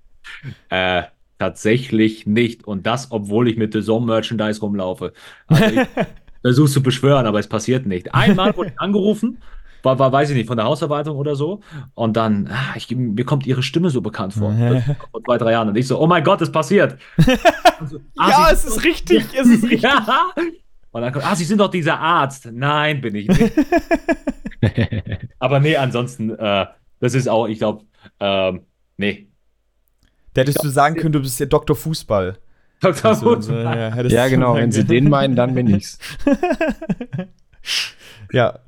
(laughs) äh, tatsächlich nicht. Und das, obwohl ich mit The Zone Merchandise rumlaufe. Also ich (laughs) versuch's zu beschwören, aber es passiert nicht. Einmal wurde ich angerufen war, war, weiß ich nicht, von der Hausverwaltung oder so. Und dann, ah, ich, mir kommt ihre Stimme so bekannt vor. vor zwei, drei Jahren. Und ich so, oh mein Gott, es passiert. (laughs) So, ah, ja, es ist richtig, es ist (laughs) richtig. ja. Und dann kommt, ah, Sie sind doch dieser Arzt. Nein, bin ich nicht. (laughs) Aber nee, ansonsten, äh, das ist auch, ich glaube, ähm, nee. Da hättest glaub, du sagen können, du bist ja Doktor Fußball. Doktor also, Fußball. ja, ja genau, wenn Sie den meinen, dann bin ich's. ja,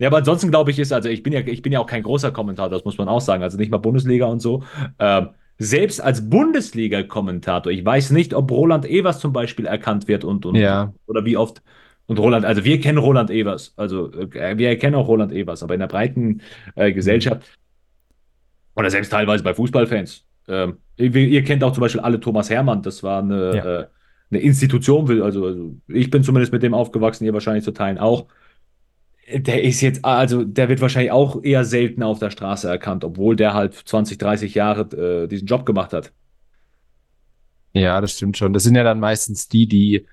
ja, aber ansonsten glaube ich, ist, also ich bin ja, ich bin ja auch kein großer Kommentator, das muss man auch sagen. Also nicht mal Bundesliga und so. Ähm, selbst als Bundesliga-Kommentator, ich weiß nicht, ob Roland Evers zum Beispiel erkannt wird und, und ja. oder wie oft. Und Roland, also wir kennen Roland Evers, also äh, wir erkennen auch Roland Evers, aber in der breiten äh, Gesellschaft oder selbst teilweise bei Fußballfans. Ähm, ihr, ihr, kennt auch zum Beispiel alle Thomas Hermann, das war eine, ja. äh, eine Institution, also, also ich bin zumindest mit dem aufgewachsen, ihr wahrscheinlich zu teilen auch der ist jetzt, also der wird wahrscheinlich auch eher selten auf der Straße erkannt, obwohl der halt 20, 30 Jahre äh, diesen Job gemacht hat. Ja, das stimmt schon. Das sind ja dann meistens die, die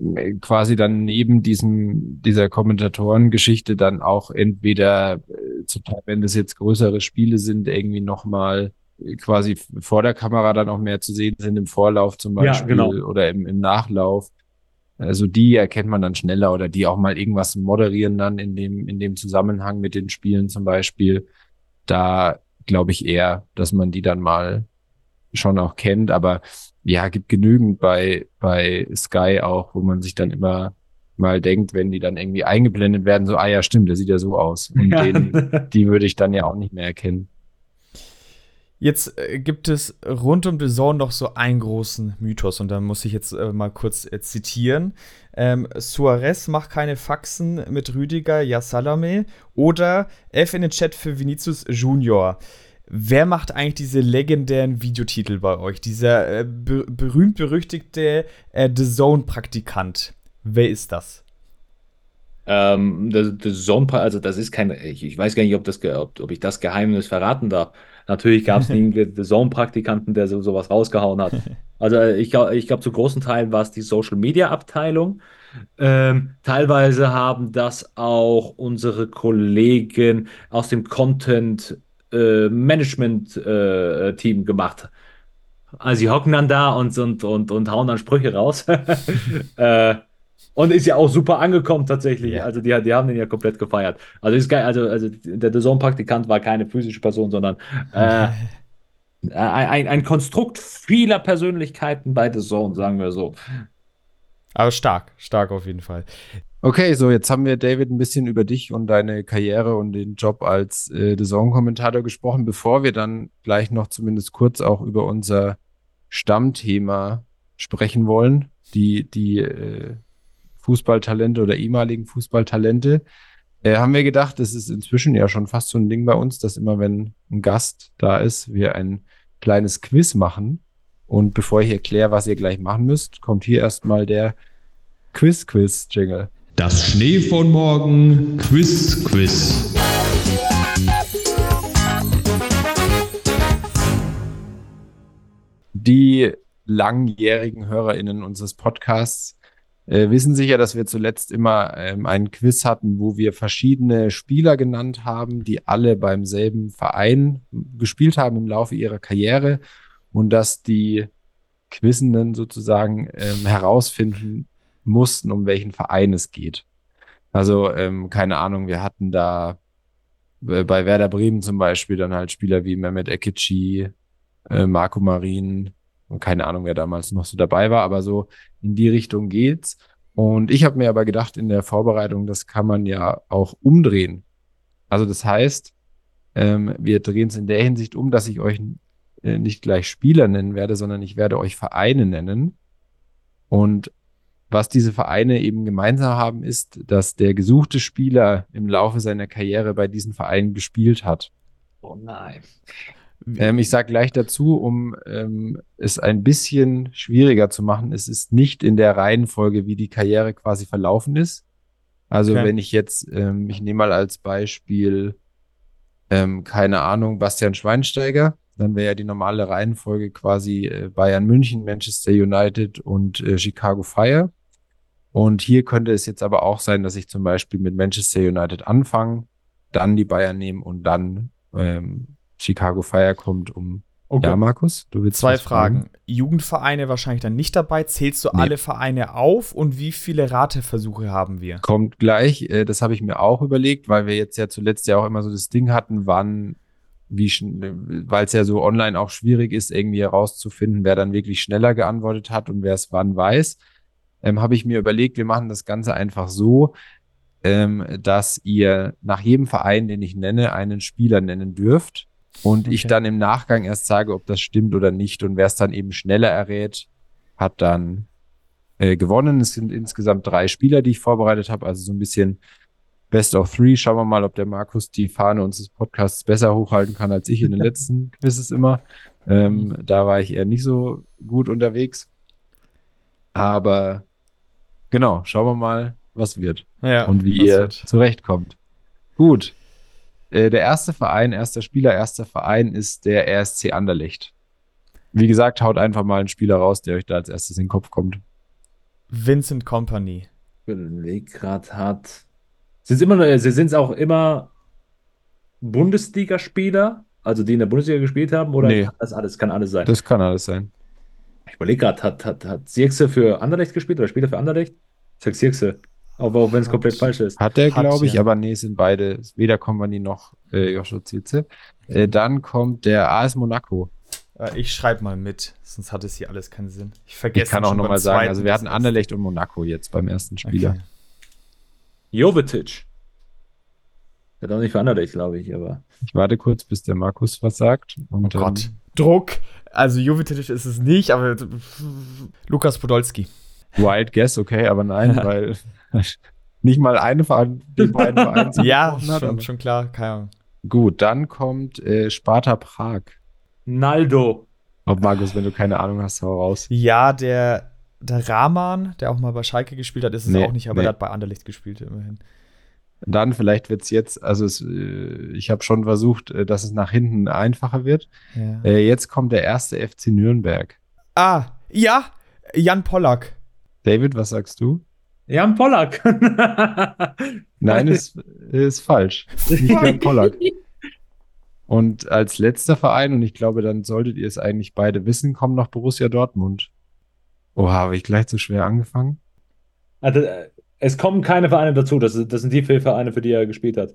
äh, quasi dann neben diesem, dieser Kommentatorengeschichte dann auch entweder, äh, zum Teil, wenn das jetzt größere Spiele sind, irgendwie nochmal äh, quasi vor der Kamera dann auch mehr zu sehen sind, im Vorlauf zum Beispiel ja, genau. oder im, im Nachlauf. Also die erkennt man dann schneller oder die auch mal irgendwas moderieren dann in dem, in dem Zusammenhang mit den Spielen zum Beispiel. Da glaube ich eher, dass man die dann mal schon auch kennt, aber ja, gibt genügend bei, bei Sky auch, wo man sich dann immer mal denkt, wenn die dann irgendwie eingeblendet werden, so, ah ja, stimmt, der sieht ja so aus. Und ja. den, (laughs) die würde ich dann ja auch nicht mehr erkennen. Jetzt äh, gibt es rund um The Zone noch so einen großen Mythos und da muss ich jetzt äh, mal kurz äh, zitieren. Ähm, Suarez macht keine Faxen mit Rüdiger, ja Salame oder F in den Chat für Vinicius Junior. Wer macht eigentlich diese legendären Videotitel bei euch? Dieser äh, be berühmt-berüchtigte äh, The Zone-Praktikant. Wer ist das? Ähm, das, das Zone, also das ist kein, ich, ich weiß gar nicht, ob, das, ob, ob ich das Geheimnis verraten darf. Natürlich gab es den Zone-Praktikanten, der so, sowas rausgehauen hat. Also äh, ich glaube, ich glaub, zu großen Teilen war es die Social-Media-Abteilung. Ähm, teilweise haben das auch unsere Kollegen aus dem Content äh, äh, gemacht. Also sie hocken dann da und, und, und, und hauen dann Sprüche raus. (laughs) äh, und ist ja auch super angekommen tatsächlich. Ja. Also die, die haben den ja komplett gefeiert. Also ist geil, also, also der Saison-Praktikant war keine physische Person, sondern äh, (laughs) ein, ein Konstrukt vieler Persönlichkeiten bei The Zone, sagen wir so. Aber stark, stark auf jeden Fall. Okay, so jetzt haben wir, David, ein bisschen über dich und deine Karriere und den Job als äh, The Zone-Kommentator gesprochen, bevor wir dann gleich noch zumindest kurz auch über unser Stammthema sprechen wollen, die, die äh, Fußballtalente oder ehemaligen Fußballtalente, äh, haben wir gedacht, das ist inzwischen ja schon fast so ein Ding bei uns, dass immer, wenn ein Gast da ist, wir ein kleines Quiz machen. Und bevor ich erkläre, was ihr gleich machen müsst, kommt hier erstmal der Quiz-Quiz-Jingle. Das Schnee von morgen Quiz-Quiz. Die langjährigen HörerInnen unseres Podcasts äh, wissen sicher, dass wir zuletzt immer ähm, einen Quiz hatten, wo wir verschiedene Spieler genannt haben, die alle beim selben Verein gespielt haben im Laufe ihrer Karriere und dass die Quizenden sozusagen ähm, herausfinden mussten, um welchen Verein es geht. Also ähm, keine Ahnung, wir hatten da äh, bei Werder Bremen zum Beispiel dann halt Spieler wie Mehmet Ekici, äh, Marco Marin, und keine Ahnung, wer damals noch so dabei war, aber so in die Richtung geht's. Und ich habe mir aber gedacht in der Vorbereitung, das kann man ja auch umdrehen. Also das heißt, ähm, wir drehen es in der Hinsicht um, dass ich euch äh, nicht gleich Spieler nennen werde, sondern ich werde euch Vereine nennen. Und was diese Vereine eben gemeinsam haben, ist, dass der gesuchte Spieler im Laufe seiner Karriere bei diesen Vereinen gespielt hat. Oh nein. Ähm, ich sage gleich dazu, um ähm, es ein bisschen schwieriger zu machen, es ist nicht in der Reihenfolge, wie die Karriere quasi verlaufen ist. Also okay. wenn ich jetzt, ähm, ich nehme mal als Beispiel, ähm, keine Ahnung, Bastian Schweinsteiger, dann wäre ja die normale Reihenfolge quasi äh, Bayern München, Manchester United und äh, Chicago Fire. Und hier könnte es jetzt aber auch sein, dass ich zum Beispiel mit Manchester United anfange, dann die Bayern nehme und dann ähm, Chicago Fire kommt um. Okay. Ja, Markus, du willst zwei Fragen. fragen. Jugendvereine wahrscheinlich dann nicht dabei. Zählst du nee. alle Vereine auf und wie viele Rateversuche haben wir? Kommt gleich. Äh, das habe ich mir auch überlegt, weil wir jetzt ja zuletzt ja auch immer so das Ding hatten, wann wie weil es ja so online auch schwierig ist, irgendwie herauszufinden, wer dann wirklich schneller geantwortet hat und wer es wann weiß, ähm, habe ich mir überlegt, wir machen das Ganze einfach so, ähm, dass ihr nach jedem Verein, den ich nenne, einen Spieler nennen dürft und okay. ich dann im Nachgang erst sage, ob das stimmt oder nicht. Und wer es dann eben schneller errät, hat dann äh, gewonnen. Es sind insgesamt drei Spieler, die ich vorbereitet habe, also so ein bisschen Best of Three. Schauen wir mal, ob der Markus die Fahne unseres Podcasts besser hochhalten kann als ich in den (laughs) letzten Quizzes immer. Ähm, da war ich eher nicht so gut unterwegs. Aber genau, schauen wir mal, was wird ja, und wie ihr wird. zurechtkommt. Gut, äh, der erste Verein, erster Spieler, erster Verein ist der RSC Anderlecht. Wie gesagt, haut einfach mal einen Spieler raus, der euch da als erstes in den Kopf kommt. Vincent Company. Grad hat. Sind immer, äh, auch immer Bundesligaspieler, also die in der Bundesliga gespielt haben, oder nee. das alles kann alles sein? Das kann alles sein. Ich überlege gerade, hat, hat, hat Sirkse für Anderlecht gespielt oder Spieler für Anderlecht? Ich sag Sirkse. Aber auch wenn es komplett falsch ist. Hat er, glaube ich, ja. aber nee, sind beide, weder Kompanie noch äh, Joshua Zietze. Äh, dann kommt der AS Monaco. Äh, ich schreibe mal mit, sonst hat es hier alles keinen Sinn. Ich vergesse Ich kann auch nochmal sagen, also wir hatten. Anderlecht und Monaco jetzt beim ersten Spieler. Okay. Jovetic. Wird auch nicht für Anderlecht, glaube ich, aber. Ich warte kurz, bis der Markus was sagt. Und Oh dann- Gott. Druck. Also Jovetic ist es nicht, aber Lukas Podolski. Wild Guess, okay, aber nein, (laughs) weil (laughs) nicht mal eine von den (laughs) beiden Vereinen Ja, zugesprochen hat, schon, schon klar, keine Ahnung. Gut, dann kommt äh, Sparta Prag. Naldo. Oh, Markus, wenn du keine Ahnung hast, hau raus. Ja, der, der Rahman, der auch mal bei Schalke gespielt hat, ist es Nee, auch nicht, aber nee. der hat bei Anderlecht gespielt, immerhin. Dann vielleicht wird's jetzt, also es, äh, ich habe schon versucht, äh, dass es nach hinten einfacher wird. Ja. Äh, jetzt kommt der erste FC Nürnberg. Ah, ja, Jan Pollack. David, was sagst du? Jan Pollack. (laughs) Nein, ist, ist falsch. Nicht Jan Pollack. Und als letzter Verein, und ich glaube, dann solltet ihr es eigentlich beide wissen, kommt noch Borussia Dortmund. Oha, habe ich gleich so schwer angefangen? Also, es kommen keine Vereine dazu. Das, das sind die vier Vereine, für die er gespielt hat.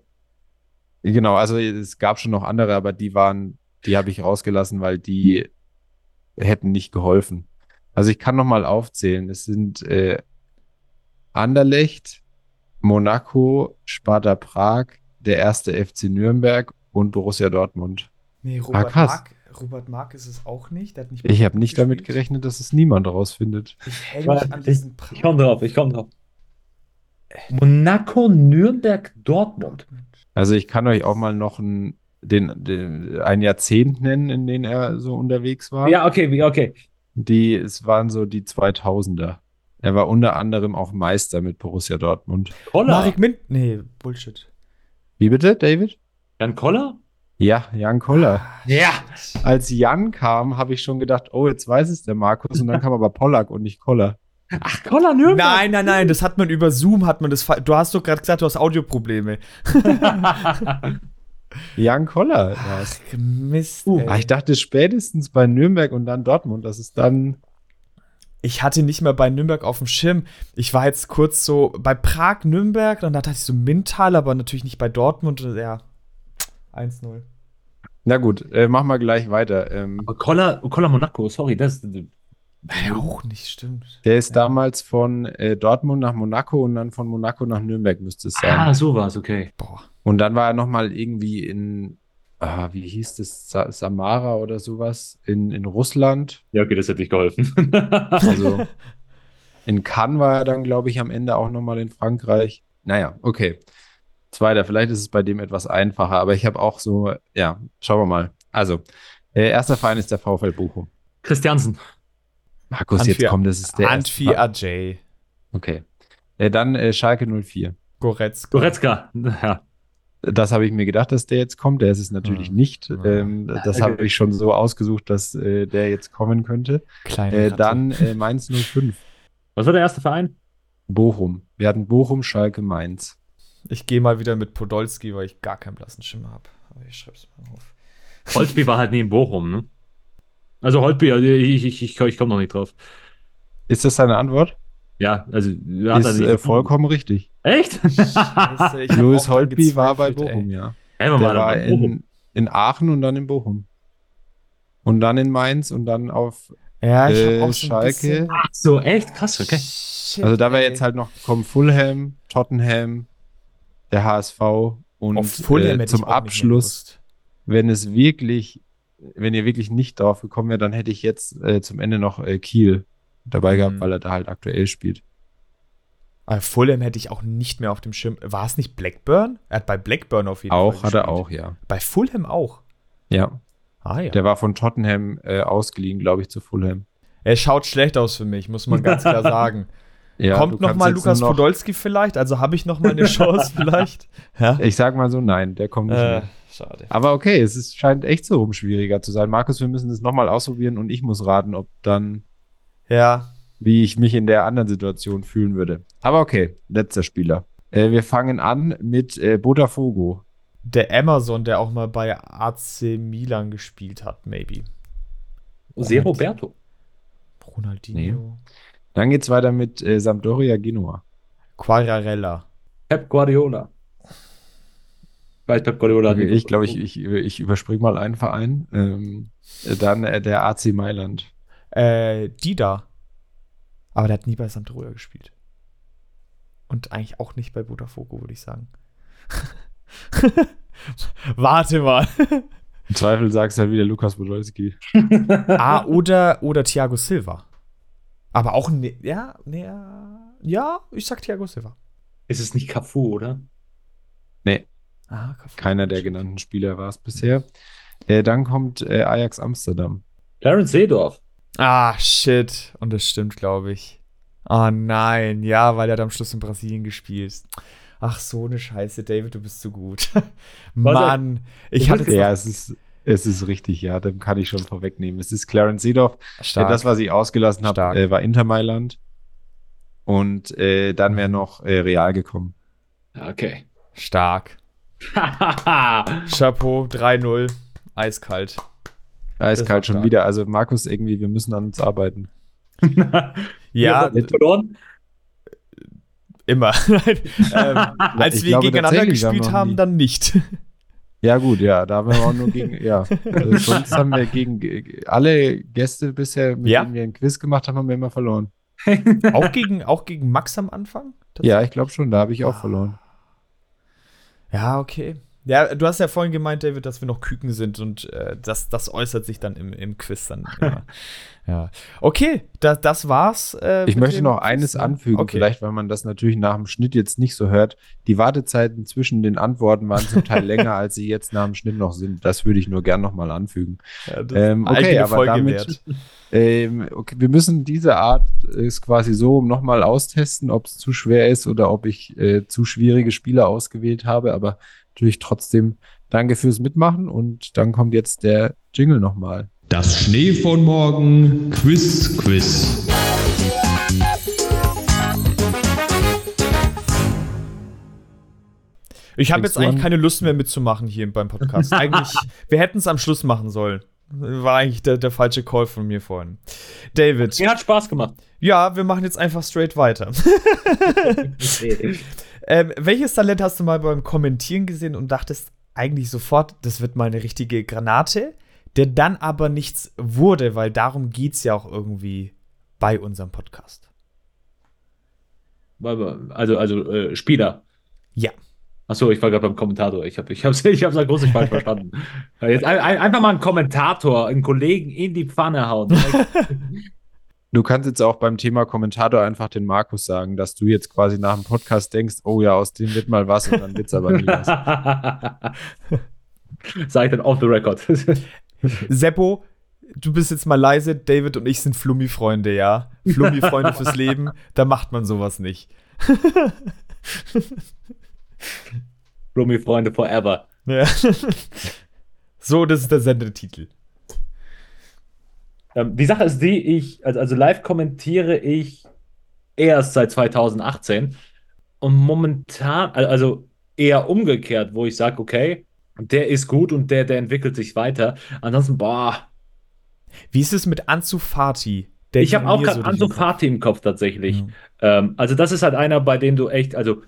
Genau, also es gab schon noch andere, aber die waren, die habe ich rausgelassen, weil die hätten nicht geholfen. Also ich kann noch mal aufzählen. Es sind äh, Anderlecht, Monaco, Sparta Prag, der erste FC Nürnberg und Borussia Dortmund. Nee, Ah, Robert krass. Mark. Robert Mark ist es auch nicht. Der hat nicht Ich habe nicht damit gespielt. gerechnet, dass es niemand rausfindet. Ich hänge mich an diesen Ich komme drauf, ich komme drauf. Monaco, Nürnberg, Dortmund. Also ich kann euch auch mal noch ein, den, den, ein Jahrzehnt nennen, in dem er so unterwegs war. Ja, okay, okay. Die, es waren so die 2000er. Er war unter anderem auch Meister mit Borussia Dortmund. Koller. Marek Mint. Nee, Bullshit. Wie bitte, David? Jan Koller? Ja, Jan Koller. Ja. Als Jan kam, habe ich schon gedacht, oh, jetzt weiß es der Markus. Und dann kam aber Pollack und nicht Koller. Ach, Koller, Nürnberg. Nein, nein, nein, das hat man über Zoom, hat man das. Du hast doch gerade gesagt, du hast Audioprobleme. (laughs) Jan Koller. Ach, Mist. Uh, ey. Ah, Ich dachte spätestens bei Nürnberg und dann Dortmund, dass es dann. Ich hatte nicht mehr bei Nürnberg auf dem Schirm. Ich war jetzt kurz so bei Prag, Nürnberg, und da dachte ich so Mintal, aber natürlich nicht bei Dortmund. Und Ja, 1-0. Na gut, äh, mach mal gleich weiter. Ähm, Aber Koller, Koller Monaco, sorry, das Ja, auch nicht, stimmt. der ist Ja. damals von äh, Dortmund nach Monaco und dann von Monaco nach Nürnberg müsste es sein. Ah, so war's, okay. Boah. Und dann war er nochmal irgendwie in, ah, wie hieß das, Sa Samara oder sowas, in, in Russland. Ja, okay, das hätte nicht geholfen. (laughs) Also in Cannes war er dann, glaube ich, am Ende auch nochmal in Frankreich. Naja, okay. Zweiter, vielleicht ist es bei dem etwas einfacher, aber ich habe auch so, ja, schauen wir mal. Also, äh, erster Verein ist der VfL Bochum. Christiansen. Markus, Antwi- jetzt kommt, das ist der Antfi. Ajay. Okay. Äh, dann äh, Schalke 04. Goretzka. Goretzka. (laughs) Ja. Das habe ich mir gedacht, dass der jetzt kommt. Der ist es natürlich Hm. nicht. Ja. Ähm, das Okay. habe ich schon so ausgesucht, dass äh, der jetzt kommen könnte. Kleine Äh, dann äh, Mainz 05. Was war der erste Verein? Bochum. Wir hatten Bochum, Schalke, Mainz. Ich gehe mal wieder mit Podolski, weil ich gar keinen blassen Schimmer habe. Aber ich schreib's mal auf. Holtby war halt nie in Bochum, ne? Also Holtby, also ich, ich, ich, ich komme noch nicht drauf. Ist das deine Antwort? Ja, also hat ist nicht äh, vollkommen richtig. Echt? Scheiße, Louis (laughs) Holtby war bei Bochum, ey. ja. Der war war bei Bochum. in, in Aachen und dann in Bochum. Und dann in Mainz und dann auf. Ja, ich Äh, so Schalke. Ach so, echt? Krass, okay. Shit, Also da wäre ey. jetzt halt noch gekommen Fulham, Tottenham, der HSV und Auf Fulham äh, zum Abschluss, wenn es wirklich, wenn ihr wirklich nicht drauf gekommen wärt, dann hätte ich jetzt äh, zum Ende noch äh, Kiel dabei gehabt, Mhm. weil er da halt aktuell spielt. Aber Fulham hätte ich auch nicht mehr auf dem Schirm. War es nicht Blackburn? Er hat bei Blackburn auf jeden Fall Auch hat er auch, ja. Bei Fulham auch. Ja, Ah ja. der war von Tottenham äh, ausgeliehen, glaube ich, zu Fulham. er schaut schlecht aus für mich, muss man ganz klar (laughs) sagen. Ja, Kommt noch mal Lukas noch- Podolski vielleicht? Also habe ich noch mal eine Chance (laughs) vielleicht? Ja. Ich sag mal so, nein, der kommt nicht Äh, mehr. schade. Aber okay, es ist, scheint echt so rum schwieriger zu sein. Markus, wir müssen das nochmal ausprobieren und ich muss raten, ob dann, Ja. wie ich mich in der anderen Situation fühlen würde. Aber okay, letzter Spieler. Äh, wir fangen an mit äh, Botafogo. Der Amazon, der auch mal bei AC Milan gespielt hat, maybe. José Roberto. Ronaldinho. Dann geht's weiter mit äh, Sampdoria Genua. Quagliarella. Pep Guardiola. Weiß Pep Guardiola Okay, ich glaube, ich, ich, ich überspringe mal einen Verein. Ähm, dann äh, der AC Mailand. Äh, Dida. Aber der hat nie bei Sampdoria gespielt. Und eigentlich auch nicht bei Botafogo, würde ich sagen. (laughs) Warte mal. (laughs) Im Zweifel sagst du halt wieder Lukas Podolski. ah, oder, oder Thiago Silva. Aber auch, ne, ja, ne, ja, ich sag Thiago Silva. Ist es nicht Cafu, oder? Nee, Ah, Cafu. keiner der genannten Spieler war es bisher. Äh, dann kommt äh, Ajax Amsterdam. Clarence Seedorf. Ah, shit. Und das stimmt, glaube ich. Ah, nein. Ja, weil er hat am Schluss in Brasilien gespielt. Ach, so eine Scheiße, David, du bist zu gut. (laughs) Mann, ich Ich hatte Ja, es ist, es ist richtig, ja, dem kann ich schon vorwegnehmen. Es ist Clarence Seedorf. Stark. das, was ich ausgelassen habe, äh, war Inter Mailand. Und äh, dann wäre noch äh, Real gekommen. Okay. stark. (laughs) Chapeau, 3-0. Eiskalt. Eiskalt schon stark. wieder. Also Markus, irgendwie, wir müssen an uns arbeiten. (laughs) Ja, verloren? immer. (laughs) Nein, ähm, (laughs) als Ich wir glaube gegeneinander gespielt haben, nie- dann nicht. Ja, gut, ja, da haben wir auch nur gegen, ja. Also sonst haben wir gegen ge- alle Gäste bisher, mit Ja. denen wir ein Quiz gemacht haben, haben wir immer verloren. auch, gegen, auch gegen Max am Anfang? Ja, ich glaube schon, da habe ich auch verloren. Ja, okay. Ja, du hast ja vorhin gemeint, David, dass wir noch Küken sind und äh, das, das äußert sich dann im, im Quiz dann immer. (laughs) ja. Okay, da, das war's. äh, Ich möchte noch eines ne? anfügen, Okay. vielleicht, weil man das natürlich nach dem Schnitt jetzt nicht so hört. Die Wartezeiten zwischen den Antworten waren zum Teil (laughs) länger, als sie jetzt nach dem Schnitt noch sind. Das würde ich nur gern nochmal anfügen. Ja, Ähm, okay, aber Folge damit, ähm, okay, wir müssen diese Art ist quasi so nochmal austesten, ob es zu schwer ist oder ob ich äh, zu schwierige Spieler ausgewählt habe, aber natürlich trotzdem danke fürs Mitmachen und dann kommt jetzt der Jingle nochmal. Das Schnee von morgen Quiz Quiz. Ich habe jetzt eigentlich keine Lust mehr mitzumachen hier beim Podcast. (laughs) Eigentlich, wir hätten es am Schluss machen sollen. War eigentlich der, der falsche Call von mir vorhin. David, Mir hat Spaß gemacht. ja, wir machen jetzt einfach straight weiter. (laughs) (laughs) ähm, welches Talent hast du mal beim Kommentieren gesehen und dachtest eigentlich sofort, das wird mal eine richtige Granate, der dann aber nichts wurde, weil darum geht es ja auch irgendwie bei unserem Podcast. Also, also äh, Spieler. Ja. Achso, ich war gerade beim Kommentator. Ich habe ich hab's, (laughs) ich hab's akustisch falsch verstanden. (laughs) Jetzt ein, ein, einfach mal einen Kommentator, einen Kollegen in die Pfanne hauen. (laughs) Du kannst jetzt auch beim Thema Kommentator einfach den Markus sagen, dass du jetzt quasi nach dem Podcast denkst, oh ja, aus dem wird mal was und dann wird's aber nie was. (laughs) Sag ich dann off the record. (laughs) Seppo, du bist jetzt mal leise. David und ich sind Flummi-Freunde, ja? Flummi-Freunde (laughs) fürs Leben. Da macht man sowas nicht. Rumi Freunde forever. Ja. so, das ist der Sendetitel. Ähm, die Sache ist die, ich, also, also live kommentiere ich erst seit 2018 und momentan, al- also eher umgekehrt, wo ich sage, okay, der ist gut und der, der entwickelt sich weiter. Ansonsten, boah, Wie ist es mit Ansu Fati? Der ich habe auch gerade so Ansu. Fati im Kopf tatsächlich. Ja. Ähm, also das ist halt einer, bei dem du echt, also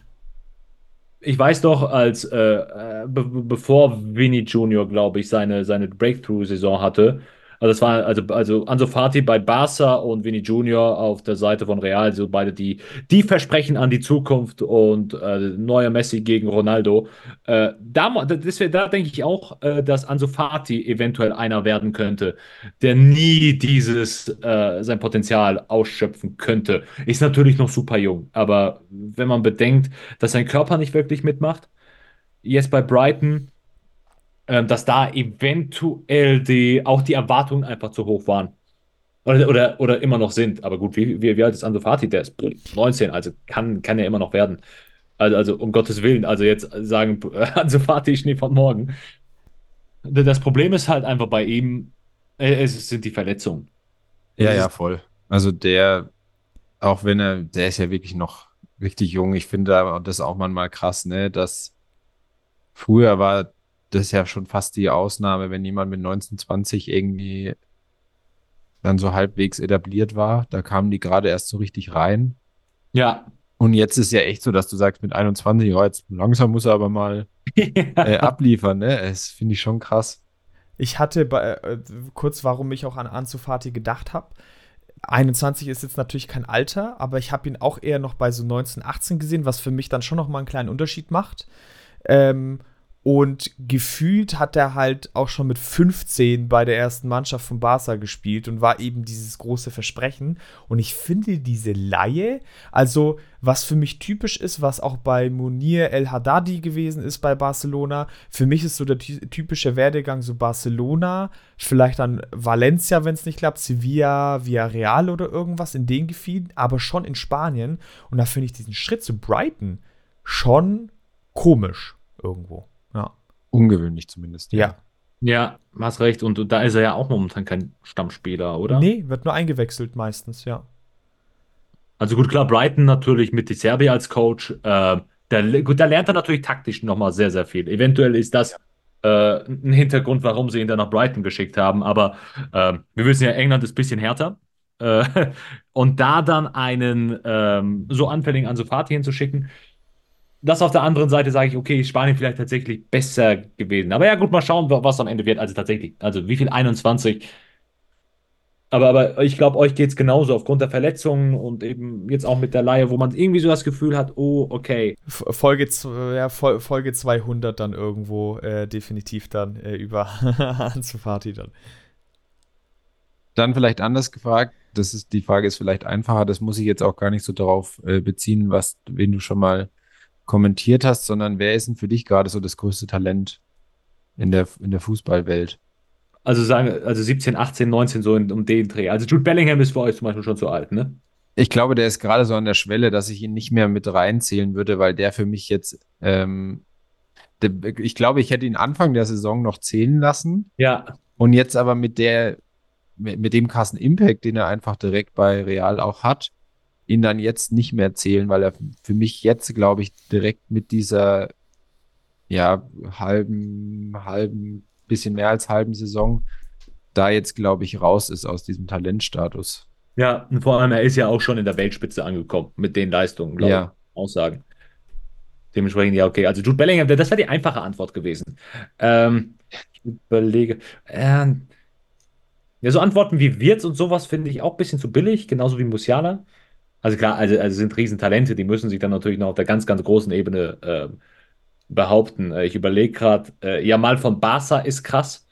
ich weiß doch, als äh, äh, be- bevor Vinny Junior, glaube ich, seine, seine Breakthrough-Saison hatte, also es war also, also Ansu Fati bei Barca und Vinny Junior auf der Seite von Real, so beide die, die Versprechen an die Zukunft und äh, neuer Messi gegen Ronaldo. Äh, da, das da denke ich auch, äh, dass Ansu Fati eventuell einer werden könnte, der nie dieses äh, sein Potenzial ausschöpfen könnte. Ist natürlich noch super jung, aber wenn man bedenkt, dass sein Körper nicht wirklich mitmacht, jetzt bei Brighton, dass da eventuell die, auch die Erwartungen einfach zu hoch waren. Oder, oder, oder immer noch sind. Aber gut, wie, wie, wie alt ist Ansu Fati? Der ist 19, also kann, kann er immer noch werden. Also, also um Gottes Willen, also jetzt sagen, (laughs) Ansu Fati nie von morgen. Das Problem ist halt einfach bei ihm, äh, es sind die Verletzungen. Ja, ja, voll. Also der, auch wenn er, der ist ja wirklich noch richtig jung. Ich finde da- das auch manchmal krass, ne, dass früher war das ja schon fast die Ausnahme, wenn jemand mit 19, 20 irgendwie dann so halbwegs etabliert war. Da kamen die gerade erst so richtig rein. Ja, Und jetzt ist ja echt so, dass du sagst, mit 21, ja, jetzt langsam muss er aber mal (laughs) äh, abliefern, ne? Das finde ich schon krass. Ich hatte bei, äh, kurz, warum ich auch an Ansu Fati gedacht habe. 21 ist jetzt natürlich kein Alter, aber ich habe ihn auch eher noch bei so 19, 18 gesehen, was für mich dann schon noch mal einen kleinen Unterschied macht. Ähm, und gefühlt hat er halt auch schon mit 15 bei der ersten Mannschaft von Barca gespielt und war eben dieses große Versprechen. Und ich finde diese Laie, also was für mich typisch ist, was auch bei Munir El Haddadi gewesen ist bei Barcelona, für mich ist so der typische Werdegang so Barcelona, vielleicht dann Valencia, wenn es nicht klappt, Sevilla, Villarreal oder irgendwas in den Gebieten, aber schon in Spanien. Und da finde ich diesen Schritt zu Brighton schon komisch irgendwo. Ja. Ungewöhnlich zumindest. Ja. Ja, hast recht. Und da ist er ja auch momentan kein Stammspieler, oder? Nee, wird nur eingewechselt meistens, ja. Also gut, klar, Brighton natürlich mit die Serbia als Coach. Äh, da, gut, da lernt er natürlich taktisch nochmal sehr, sehr viel. Eventuell ist das äh, ein Hintergrund, warum sie ihn dann nach Brighton geschickt haben. Aber äh, wir wissen ja, England ist ein bisschen härter. Äh, (laughs) und da dann einen ähm, so anfälligen Ansu Fati hinzuschicken, das auf der anderen Seite sage ich, okay, Spanien vielleicht tatsächlich besser gewesen. Aber ja, gut, mal schauen, was am Ende wird. Also tatsächlich, also wie viel? 21. Aber, aber ich glaube, euch geht es genauso aufgrund der Verletzungen und eben jetzt auch mit der Laie, wo man irgendwie so das Gefühl hat, oh, okay. Folge, ja, Folge 200 dann irgendwo äh, definitiv dann äh, über (laughs) Anzufati dann. Dann vielleicht anders gefragt, das ist, die Frage ist vielleicht einfacher, das muss ich jetzt auch gar nicht so darauf äh, beziehen, was, wen du schon mal kommentiert hast, sondern wer ist denn für dich gerade so das größte Talent in der, in der Fußballwelt? Also sagen, also 17, 18, 19, so in, um den Dreh. Also Jude Bellingham ist für euch zum Beispiel schon zu alt, ne? Ich glaube, der ist gerade so an der Schwelle, dass ich ihn nicht mehr mit reinzählen würde, weil der für mich jetzt, ähm, ich glaube, ich hätte ihn Anfang der Saison noch zählen lassen. Ja. Und jetzt aber mit der, mit, mit dem krassen Impact, den er einfach direkt bei Real auch hat, ihn dann jetzt nicht mehr zählen, weil er für mich jetzt, glaube ich, direkt mit dieser ja, halben, halben, bisschen mehr als halben Saison da jetzt, glaube ich, raus ist aus diesem Talentstatus. Ja, und vor allem, er ist ja auch schon in der Weltspitze angekommen mit den Leistungen, glaube ja. ich. Aussagen. Dementsprechend, ja, okay. Also Jude Bellingham, das wäre die einfache Antwort gewesen. Ähm, ich überlege. Äh, ja, so Antworten wie Wirtz und sowas finde ich auch ein bisschen zu billig, genauso wie Musiala. Also klar, also, also sind Riesentalente, die müssen sich dann natürlich noch auf der ganz, ganz großen Ebene äh, behaupten. Ich überlege gerade, äh, ja, mal von Barca ist krass.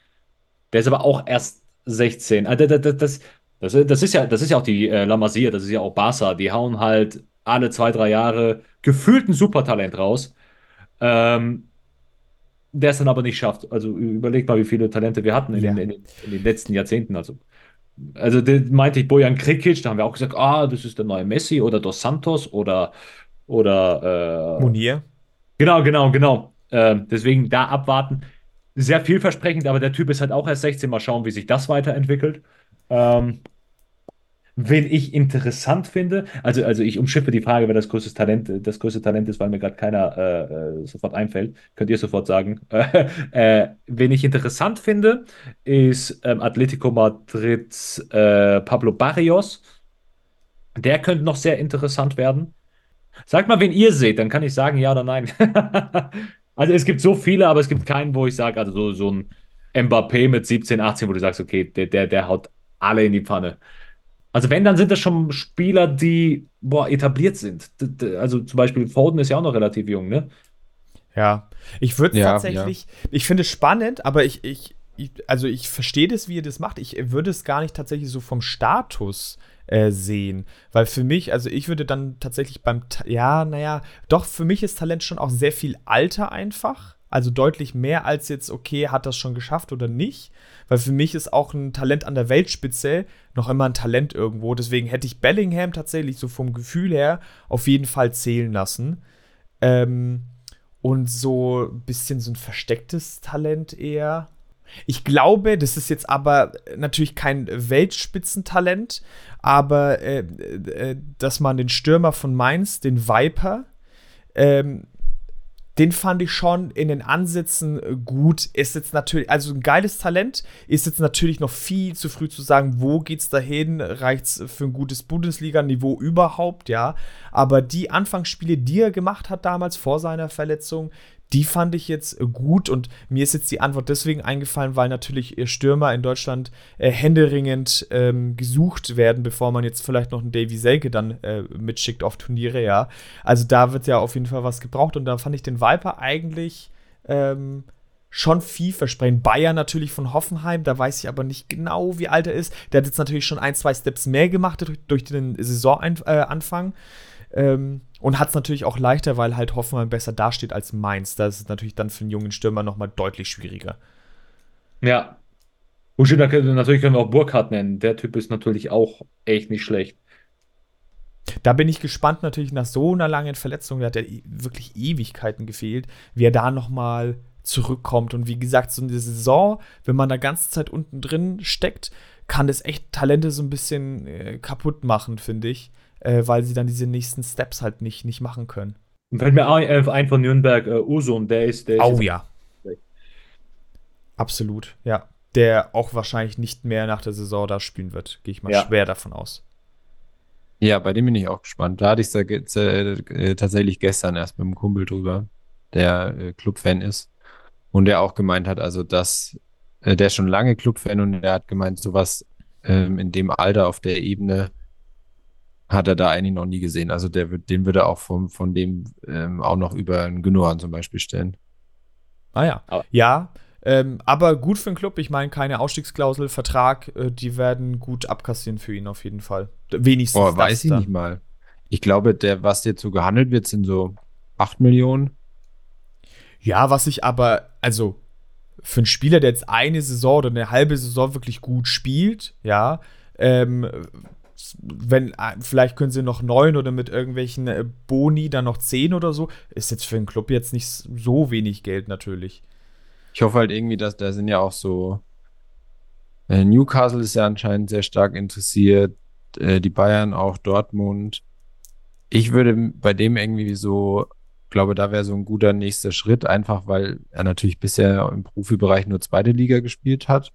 Der ist aber auch erst 16. Also, das, das, das, das, ist ja, das ist ja auch die äh, La Masia, das ist ja auch Barca. Die hauen halt alle zwei, drei Jahre gefühlt ein Supertalent raus. Ähm, der es dann aber nicht schafft. Also überleg mal, wie viele Talente wir hatten in, ja. den, in, in den letzten Jahrzehnten. Also also meinte ich Bojan Krikic, da haben wir auch gesagt, ah, das ist der neue Messi oder Dos Santos oder oder äh, Munir. Genau, genau, genau. Äh, deswegen da abwarten. Sehr vielversprechend, aber der Typ ist halt auch erst 16. Mal schauen, wie sich das weiterentwickelt. Ähm, Wen ich interessant finde, also, also ich umschiffe die Frage, wer das größte Talent, das größte Talent ist, weil mir gerade keiner äh, äh sofort einfällt. Könnt ihr sofort sagen. (laughs) äh, wen ich interessant finde, ist ähm, Atletico Madrids äh, Pablo Barrios. Der könnte noch sehr interessant werden. Sagt mal, wen ihr seht, dann kann ich sagen ja oder nein. (laughs) also es gibt so viele, aber es gibt keinen, wo ich sage, also so, so ein Mbappé mit 17, 18, wo du sagst, okay, der, der, der haut alle in die Pfanne. Also wenn, dann sind das schon Spieler, die boah, etabliert sind. Also zum Beispiel Foden ist ja auch noch relativ jung, ne? Ja, ich würde ja, tatsächlich, ja. ich finde es spannend, aber ich, ich, ich also ich verstehe das, wie ihr das macht. Ich würde es gar nicht tatsächlich so vom Status äh, sehen. Weil für mich, also ich würde dann tatsächlich beim, ja, naja, doch, für mich ist Talent schon auch sehr viel Alter einfach. Also deutlich mehr als jetzt, okay, hat das schon geschafft oder nicht. Weil für mich ist auch ein Talent an der Weltspitze noch immer ein Talent irgendwo. Deswegen hätte ich Bellingham tatsächlich so vom Gefühl her auf jeden Fall zählen lassen. Ähm, und so ein bisschen so ein verstecktes Talent eher. Ich glaube, das ist jetzt aber natürlich kein Weltspitzentalent, aber äh, äh, dass man den Stürmer von Mainz, den Viper, ähm, den fand ich schon in den Ansätzen äh, gut. Ist jetzt natürlich, also ein geiles Talent, ist jetzt natürlich noch viel zu früh zu sagen, wo geht's dahin, reicht's für ein gutes Bundesliga-Niveau überhaupt, ja. Aber die Anfangsspiele, die er gemacht hat damals vor seiner Verletzung, die fand ich jetzt gut und mir ist jetzt die Antwort deswegen eingefallen, weil natürlich Stürmer in Deutschland äh, händeringend ähm, gesucht werden, bevor man jetzt vielleicht noch einen Davy Selke dann äh, mitschickt auf Turniere, ja. Also da wird ja auf jeden Fall was gebraucht und da fand ich den Viper eigentlich ähm, schon vielversprechend. Bayern natürlich von Hoffenheim, da weiß ich aber nicht genau, wie alt er ist. Der hat jetzt natürlich schon ein, zwei Steps mehr gemacht durch, durch den Saisonanfang. Ähm, und hat es natürlich auch leichter, weil halt Hoffenheim besser dasteht als Mainz. Das ist natürlich dann für einen jungen Stürmer nochmal deutlich schwieriger. Ja. Und schön, natürlich können wir auch Burkhardt nennen. Der Typ ist natürlich auch echt nicht schlecht. Da bin ich gespannt natürlich nach so einer langen Verletzung, der hat ja wirklich Ewigkeiten gefehlt, wie er da nochmal zurückkommt. Und wie gesagt, so eine Saison, wenn man da ganze Zeit unten drin steckt, kann das echt Talente so ein bisschen äh, kaputt machen, finde ich, äh, weil sie dann diese nächsten Steps halt nicht, nicht machen können. Und fällt mir ein, äh, ein von Nürnberg, äh, Usun, der ist. Der oh ja. Absolut, ja. Der auch wahrscheinlich nicht mehr nach der Saison da spielen wird. Gehe ich mal ja. schwer davon aus. Ja, bei dem bin ich auch gespannt. Da hatte ich es äh, tatsächlich gestern erst mit einem Kumpel drüber, der äh, Clubfan ist. Und der auch gemeint hat, also dass äh, der ist schon lange Clubfan und der hat gemeint, sowas ähm, in dem Alter auf der Ebene hat er da eigentlich noch nie gesehen. Also der wird, den würde er auch vom, von dem ähm, auch noch über einen Genoan zum Beispiel stellen. Ah ja. Aber ja, ähm, aber gut für den Club. Ich meine, keine Ausstiegsklausel, Vertrag, äh, die werden gut abkassieren für ihn auf jeden Fall. Wenigstens. Boah, weiß ich dann. nicht mal. Ich glaube, der, was jetzt so gehandelt wird, sind so 8 Millionen. Ja, was ich aber, also für einen Spieler, der jetzt eine Saison oder eine halbe Saison wirklich gut spielt, ja, ähm, wenn, äh, vielleicht können sie noch neun oder mit irgendwelchen äh, Boni dann noch zehn oder so, ist jetzt für einen Club jetzt nicht so wenig Geld natürlich. Ich hoffe halt irgendwie, dass da sind ja auch so. Äh, Newcastle ist ja anscheinend sehr stark interessiert, äh, die Bayern auch, Dortmund. Ich würde bei dem irgendwie so glaube, da wäre so ein guter nächster Schritt, einfach weil er natürlich bisher im Profibereich nur zweite Liga gespielt hat.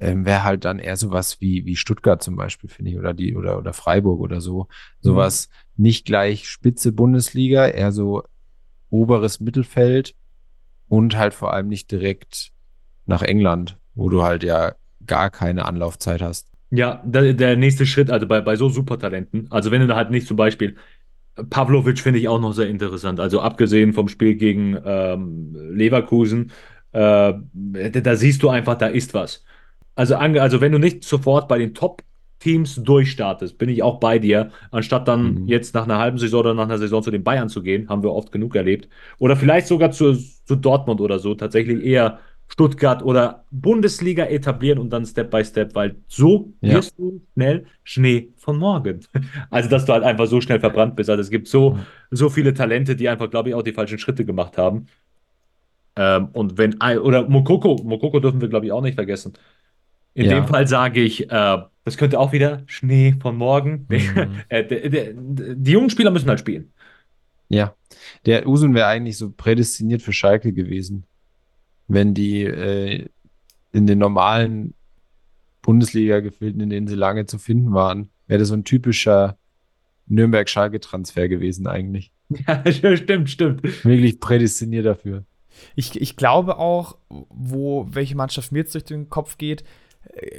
Ähm, wäre halt dann eher sowas wie, wie Stuttgart zum Beispiel, finde ich, oder die, oder, oder Freiburg oder so. Sowas mhm. nicht gleich Spitze Bundesliga, eher so oberes Mittelfeld und halt vor allem nicht direkt nach England, wo du halt ja gar keine Anlaufzeit hast. Ja, der, der nächste Schritt, also bei, bei so Supertalenten, also wenn du da halt nicht zum Beispiel Pavlovic finde ich auch noch sehr interessant. Also abgesehen vom Spiel gegen ähm, Leverkusen, äh, da siehst du einfach, da ist was. Also, also wenn du nicht sofort bei den Top-Teams durchstartest, bin ich auch bei dir, anstatt dann mhm. jetzt nach einer halben Saison oder nach einer Saison zu den Bayern zu gehen, haben wir oft genug erlebt. Oder vielleicht sogar zu, zu Dortmund oder so, tatsächlich eher Stuttgart oder Bundesliga etablieren und dann Step by Step, weil so ja. wirst du schnell Schnee von morgen. (laughs) Also, dass du halt einfach so schnell verbrannt bist. Also, es gibt so, so viele Talente, die einfach, glaube ich, auch die falschen Schritte gemacht haben. Ähm, und wenn, oder Mokoko, Mokoko dürfen wir, glaube ich, auch nicht vergessen. In ja. dem Fall sage ich, äh, das könnte auch wieder Schnee von morgen. (laughs) Mhm. Die jungen Spieler müssen halt spielen. Ja, der Usun wäre eigentlich so prädestiniert für Schalke gewesen wenn die äh, in den normalen Bundesliga-Gefilden, in denen sie lange zu finden waren, wäre das so ein typischer Nürnberg-Schalke-Transfer gewesen eigentlich. (laughs) Ja, stimmt, stimmt. Wirklich prädestiniert dafür. Ich, ich glaube auch, wo welche Mannschaft mir jetzt durch den Kopf geht,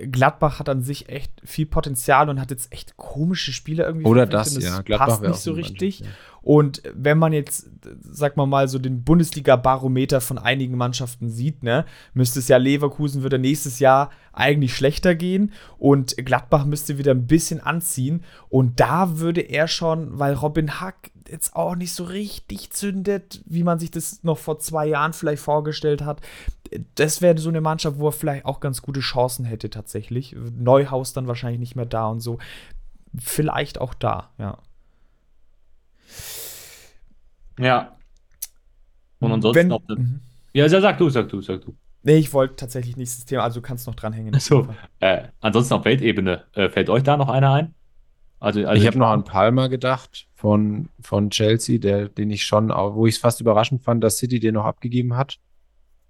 Gladbach hat an sich echt viel Potenzial und hat jetzt echt komische Spiele irgendwie. Oder das, ja. Gladbach passt nicht so richtig. Ja. Und wenn man jetzt, sag mal mal, so den Bundesliga-Barometer von einigen Mannschaften sieht, ne, müsste es ja Leverkusen würde nächstes Jahr eigentlich schlechter gehen und Gladbach müsste wieder ein bisschen anziehen. Und da würde er schon, weil Robin Hack jetzt auch nicht so richtig zündet, wie man sich das noch vor zwei Jahren vielleicht vorgestellt hat. Das wäre so eine Mannschaft, wo er vielleicht auch ganz gute Chancen hätte tatsächlich. Neuhaus dann wahrscheinlich nicht mehr da und so. Vielleicht auch da, ja. Ja. Und ansonsten Wenn, auch. Mhm. Ja, sag du, sag du, sag du. Nee, ich wollte tatsächlich nächstes Thema, also du kannst noch dranhängen. So, äh, ansonsten auf Weltebene, äh, fällt euch da noch einer ein? Also, also ich habe noch an Palmer gedacht von, von Chelsea, der, den ich schon, wo ich es fast überraschend fand, dass City den noch abgegeben hat.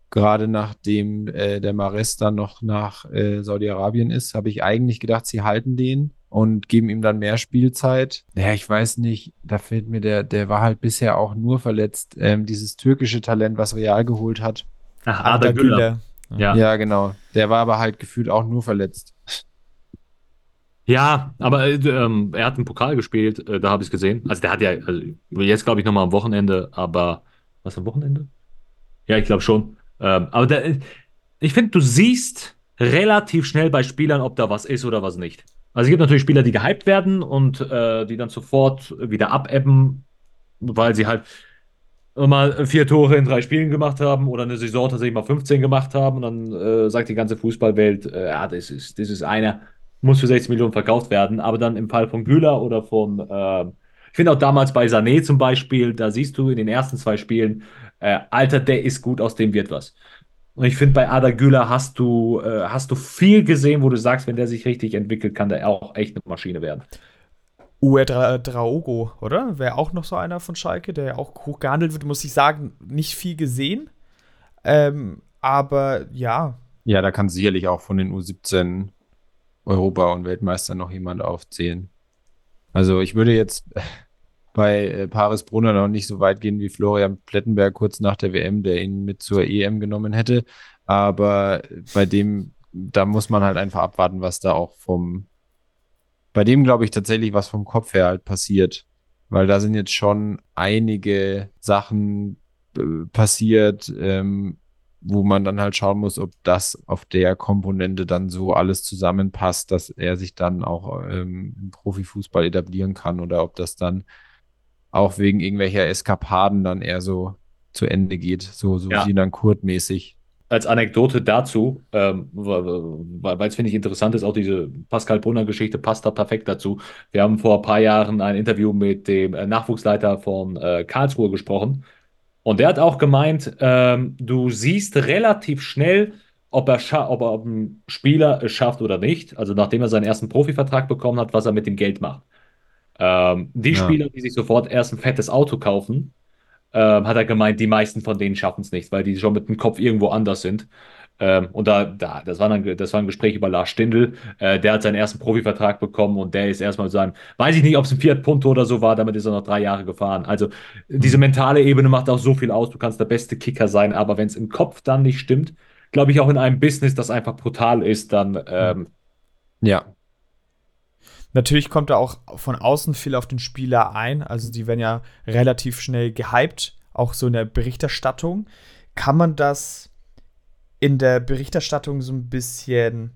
Gerade nachdem äh, der Mares dann noch nach äh, Saudi-Arabien ist, habe ich eigentlich gedacht, sie halten den. und geben ihm dann mehr Spielzeit. Ja, ich weiß nicht, da fehlt mir der, der war halt bisher auch nur verletzt. Ähm, dieses türkische Talent, was Real geholt hat. Ach, Arda Güler. Ja. ja, genau. Der war aber halt gefühlt auch nur verletzt. Ja, aber äh, ähm, er hat einen Pokal gespielt, äh, da habe ich es gesehen. Also der hat ja, also jetzt glaube ich nochmal am Wochenende, aber was am Wochenende? Ja, ich glaube schon. Ähm, aber der, ich finde, du siehst relativ schnell bei Spielern, ob da was ist oder was nicht. Also es gibt natürlich Spieler, die gehypt werden und äh, die dann sofort wieder abebben, weil sie halt mal vier Tore in drei Spielen gemacht haben oder eine Saison tatsächlich mal 15 gemacht haben und dann äh, sagt die ganze Fußballwelt, äh, ja, das ist, das ist einer, muss für 60 Millionen verkauft werden. Aber dann im Fall von Güler oder von, äh, ich finde auch damals bei Sané zum Beispiel, da siehst du in den ersten zwei Spielen, äh, Alter, der ist gut, aus dem wird was. Und ich finde, bei Ada Güler hast du, äh, hast du viel gesehen, wo du sagst, wenn der sich richtig entwickelt, kann der auch echt eine Maschine werden. Uwe Dra Draogo, oder? Wäre auch noch so einer von Schalke, der ja auch hoch gehandelt wird, muss ich sagen, nicht viel gesehen. Ähm, aber ja. Ja, da kann sicherlich auch von den U17 Europa- und Weltmeister noch jemand aufzählen. Also ich würde jetzt bei äh, Paris Brunner noch nicht so weit gehen wie Florian Plettenberg kurz nach der WM, der ihn mit zur EM genommen hätte. Aber bei dem, da muss man halt einfach abwarten, was da auch vom, bei dem glaube ich tatsächlich, was vom Kopf her halt passiert. Weil da sind jetzt schon einige Sachen äh, passiert, ähm, wo man dann halt schauen muss, ob das auf der Komponente dann so alles zusammenpasst, dass er sich dann auch ähm, im Profifußball etablieren kann oder ob das dann auch wegen irgendwelcher Eskapaden dann eher so zu Ende geht, so, so ja. dann Kurt-mäßig. Als Anekdote dazu, ähm, weil es finde ich interessant ist, auch diese Pascal Brunner-Geschichte passt da perfekt dazu. Wir haben vor ein paar Jahren ein Interview mit dem äh, Nachwuchsleiter von äh, Karlsruhe gesprochen und der hat auch gemeint, ähm, du siehst relativ schnell, ob er, ob er ob ein Spieler es schafft oder nicht. Also nachdem er seinen ersten Profivertrag bekommen hat, was er mit dem Geld macht. Ähm, die ja. Spieler, die sich sofort erst ein fettes Auto kaufen, ähm, hat er gemeint, die meisten von denen schaffen es nicht, weil die schon mit dem Kopf irgendwo anders sind. Ähm, und da, da, das war dann, das war ein Gespräch über Lars Stindl. Äh, der hat seinen ersten Profivertrag bekommen und der ist erstmal so ein, weiß ich nicht, ob es ein Fiat Punto oder so war, damit ist er noch drei Jahre gefahren. Also diese mhm. mentale Ebene macht auch so viel aus. Du kannst der beste Kicker sein, aber wenn es im Kopf dann nicht stimmt, glaube ich auch in einem Business, das einfach brutal ist, dann ähm, ja. Natürlich kommt da auch von außen viel auf den Spieler ein. Also die werden ja relativ schnell gehypt, auch so in der Berichterstattung. Kann man das in der Berichterstattung so ein bisschen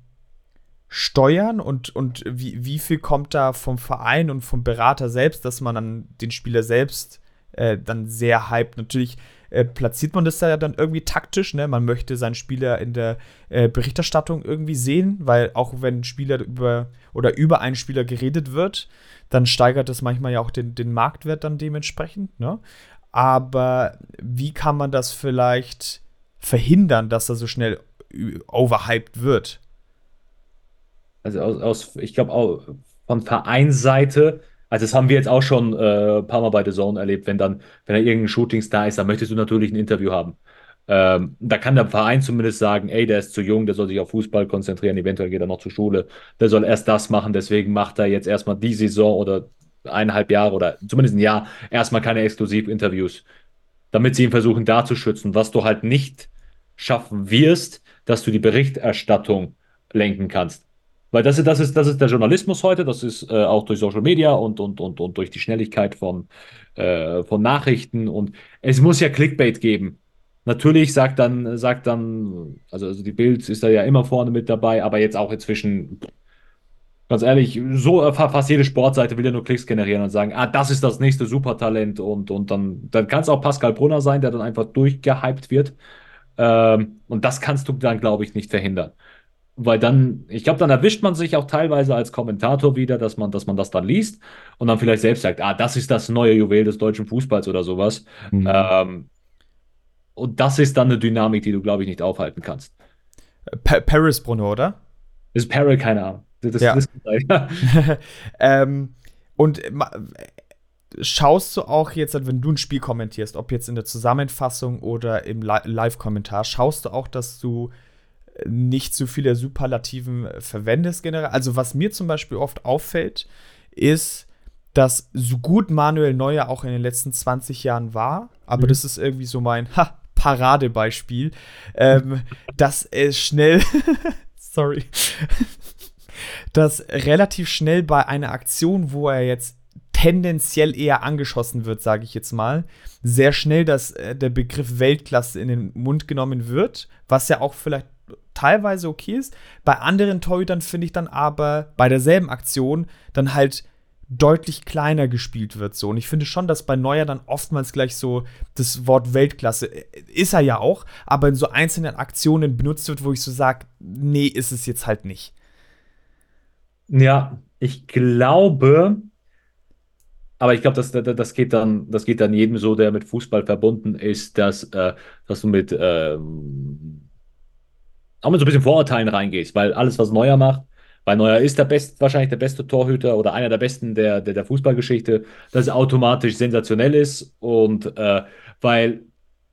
steuern und, und wie, wie viel kommt da vom Verein und vom Berater selbst, dass man dann den Spieler selbst äh, dann sehr hypt. Natürlich äh, platziert man das ja dann irgendwie taktisch, ne? Man möchte seinen Spieler in der äh, Berichterstattung irgendwie sehen, weil auch wenn Spieler über oder über einen Spieler geredet wird, dann steigert das manchmal ja auch den, den Marktwert dann dementsprechend, ne? Aber wie kann man das vielleicht verhindern, dass er so schnell overhyped wird. Also aus, aus ich glaube von Vereinsseite, also das haben wir jetzt auch schon äh, ein paar Mal bei The Zone erlebt, wenn dann, wenn da irgendein Shootingstar ist, dann möchtest du natürlich ein Interview haben. Ähm, da kann der Verein zumindest sagen, ey, der ist zu jung, der soll sich auf Fußball konzentrieren, eventuell geht er noch zur Schule, der soll erst das machen, deswegen macht er jetzt erstmal die Saison oder eineinhalb Jahre oder zumindest ein Jahr erstmal keine Exklusivinterviews damit sie ihn versuchen da zu schützen. Was du halt nicht schaffen wirst, dass du die Berichterstattung lenken kannst. Weil das ist, das ist, das ist der Journalismus heute, das ist äh, auch durch Social Media und, und, und, und durch die Schnelligkeit von, äh, von Nachrichten und es muss ja Clickbait geben. Natürlich sagt dann, sagt dann, also, also die Bild ist da ja immer vorne mit dabei, aber jetzt auch inzwischen Ganz ehrlich, so fast jede Sportseite will ja nur Klicks generieren und sagen, ah, das ist das nächste Supertalent und, und dann, dann kann es auch Pascal Brunner sein, der dann einfach durchgehypt wird. Ähm, und das kannst du dann, glaube ich, nicht verhindern. Weil dann, ich glaube, dann erwischt man sich auch teilweise als Kommentator wieder, dass man, dass man das dann liest und dann vielleicht selbst sagt, ah, das ist das neue Juwel des deutschen Fußballs oder sowas. Mhm. Ähm, und das ist dann eine Dynamik, die du, glaube ich, nicht aufhalten kannst. Pa Paris Bruno, oder? Ist Peril, keine Ahnung. Das, ja. (laughs) (laughs) ähm, und schaust du auch jetzt, wenn du ein Spiel kommentierst, ob jetzt in der Zusammenfassung oder im Live-Kommentar, schaust du auch, dass du nicht so viele Superlativen verwendest generell. Also was mir zum Beispiel oft auffällt, ist, dass so gut Manuel Neuer auch in den letzten 20 Jahren war, aber mhm. das ist irgendwie so mein ha, Paradebeispiel, ähm, (laughs) dass es schnell, (laughs) sorry, dass relativ schnell bei einer Aktion, wo er jetzt tendenziell eher angeschossen wird, sage ich jetzt mal, sehr schnell, dass äh, der Begriff Weltklasse in den Mund genommen wird, was ja auch vielleicht teilweise okay ist. Bei anderen Torhütern finde ich dann aber bei derselben Aktion dann halt deutlich kleiner gespielt wird so und ich finde schon, dass bei Neuer dann oftmals gleich so das Wort Weltklasse äh, ist er ja auch, aber in so einzelnen Aktionen benutzt wird, wo ich so sage, nee, ist es jetzt halt nicht. Ja, ich glaube, aber ich glaube, das, das, geht dann, das geht dann jedem so, der mit Fußball verbunden ist, dass, äh, dass du mit ähm, auch mit so ein bisschen Vorurteilen reingehst, weil alles, was Neuer macht, weil Neuer ist der best, wahrscheinlich der beste Torhüter oder einer der besten der, der, der Fußballgeschichte, dass er automatisch sensationell ist und äh, weil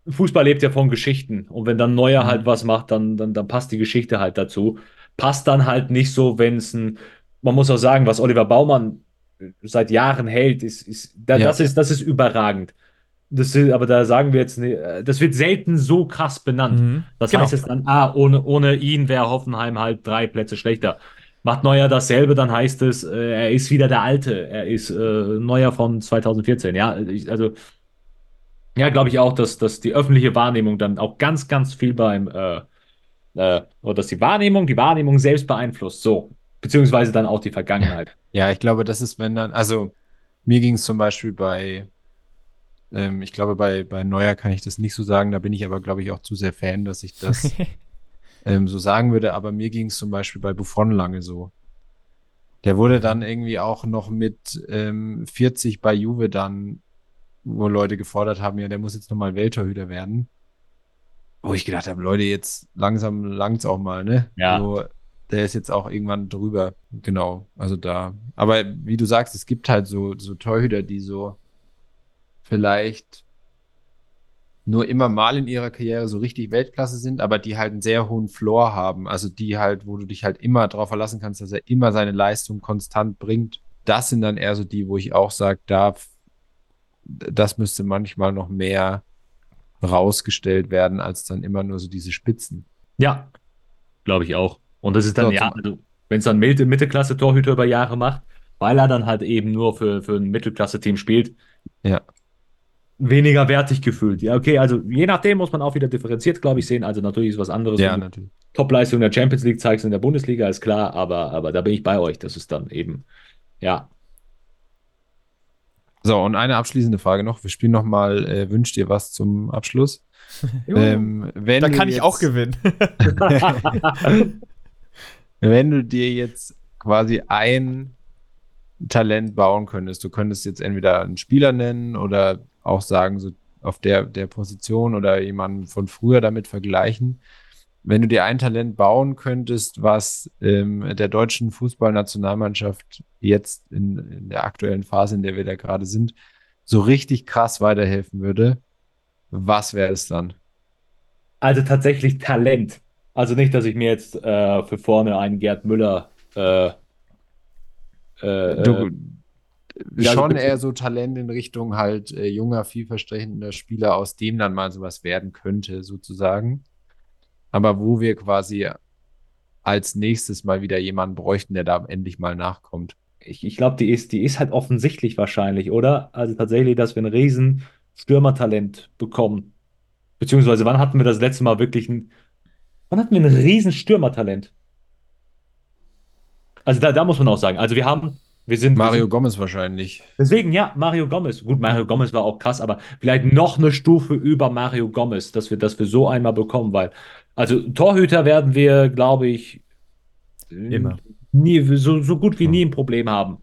Fußball lebt ja von Geschichten und wenn dann Neuer mhm. halt was macht, dann, dann, dann passt die Geschichte halt dazu. Passt dann halt nicht so, wenn es ein, man muss auch sagen, was Oliver Baumann seit Jahren hält, ist, ist, da, ja. das, ist, das ist überragend. Das aber da sagen wir jetzt, das wird selten so krass benannt. Mhm. Das genau. heißt jetzt dann, ah, ohne, ohne ihn wäre Hoffenheim halt drei Plätze schlechter. Macht Neuer dasselbe, dann heißt es, äh, er ist wieder der Alte. Er ist äh, Neuer von 2014. Ja, ich, also, ja, glaube ich auch, dass, dass die öffentliche Wahrnehmung dann auch ganz, ganz viel beim, äh, äh, oder dass die Wahrnehmung, die Wahrnehmung selbst beeinflusst. So, beziehungsweise dann auch die Vergangenheit. Ja, ich glaube, das ist, wenn dann, also mir ging es zum Beispiel bei, ähm, ich glaube, bei, bei Neuer kann ich das nicht so sagen, da bin ich aber, glaube ich, auch zu sehr Fan, dass ich das (laughs) ähm, so sagen würde, aber mir ging es zum Beispiel bei Buffon lange so. Der wurde dann irgendwie auch noch mit ähm, 40 bei Juve dann, wo Leute gefordert haben, ja, der muss jetzt nochmal Welttorhüter werden. Wo ich gedacht habe, Leute, jetzt langsam langt's auch mal, ne? Ja. So, der ist jetzt auch irgendwann drüber. Genau, also da. Aber wie du sagst, es gibt halt so, so Torhüter, die so vielleicht nur immer mal in ihrer Karriere so richtig Weltklasse sind, aber die halt einen sehr hohen Floor haben. Also die halt, wo du dich halt immer darauf verlassen kannst, dass er immer seine Leistung konstant bringt. Das sind dann eher so die, wo ich auch sage, da, das müsste manchmal noch mehr rausgestellt werden, als dann immer nur so diese Spitzen. Ja, glaube ich auch. Und das ist dann, so, ja, also, wenn es dann Mittelklasse-Torhüter über Jahre macht, weil er dann halt eben nur für, für ein Mittelklasse-Team spielt, ja. Weniger wertig gefühlt. Ja, okay, also je nachdem muss man auch wieder differenziert, glaube ich, sehen. Also natürlich ist was anderes. Ja, natürlich. Top-Leistung der Champions League zeigst in der Bundesliga, ist klar, aber, aber da bin ich bei euch. Das ist dann eben, ja. So, und eine abschließende Frage noch. Wir spielen nochmal, äh, wünscht ihr was zum Abschluss? (laughs) ähm, da kann ich auch gewinnen. (laughs) (laughs) Wenn du dir jetzt quasi ein Talent bauen könntest, du könntest jetzt entweder einen Spieler nennen oder auch sagen, so auf der, der Position oder jemanden von früher damit vergleichen. Wenn du dir ein Talent bauen könntest, was ähm, der deutschen Fußballnationalmannschaft jetzt in, in der aktuellen Phase, in der wir da gerade sind, so richtig krass weiterhelfen würde, was wäre es dann? Also tatsächlich Talent. Also nicht, dass ich mir jetzt äh, für vorne einen Gerd Müller äh, äh, du, schon also, eher so Talent in Richtung halt äh, junger, vielversprechender Spieler, aus dem dann mal sowas werden könnte, sozusagen. Aber wo wir quasi als nächstes mal wieder jemanden bräuchten, der da endlich mal nachkommt. Ich, ich glaube, die ist, die ist halt offensichtlich wahrscheinlich, oder? Also tatsächlich, dass wir ein riesen Stürmertalent bekommen. Beziehungsweise, wann hatten wir das letzte Mal wirklich ein Wann hatten wir ein riesen Stürmertalent? Also da, da muss man auch sagen, also wir haben, wir sind. Mario wir sind, Gomez wahrscheinlich. Deswegen, ja, Mario Gomez. Gut, Mario Gomez war auch krass, aber vielleicht noch eine Stufe über Mario Gomez, dass wir, dass wir so einmal bekommen, weil, also Torhüter werden wir, glaube ich, immer. Nie, so, so gut wie nie ein Problem haben.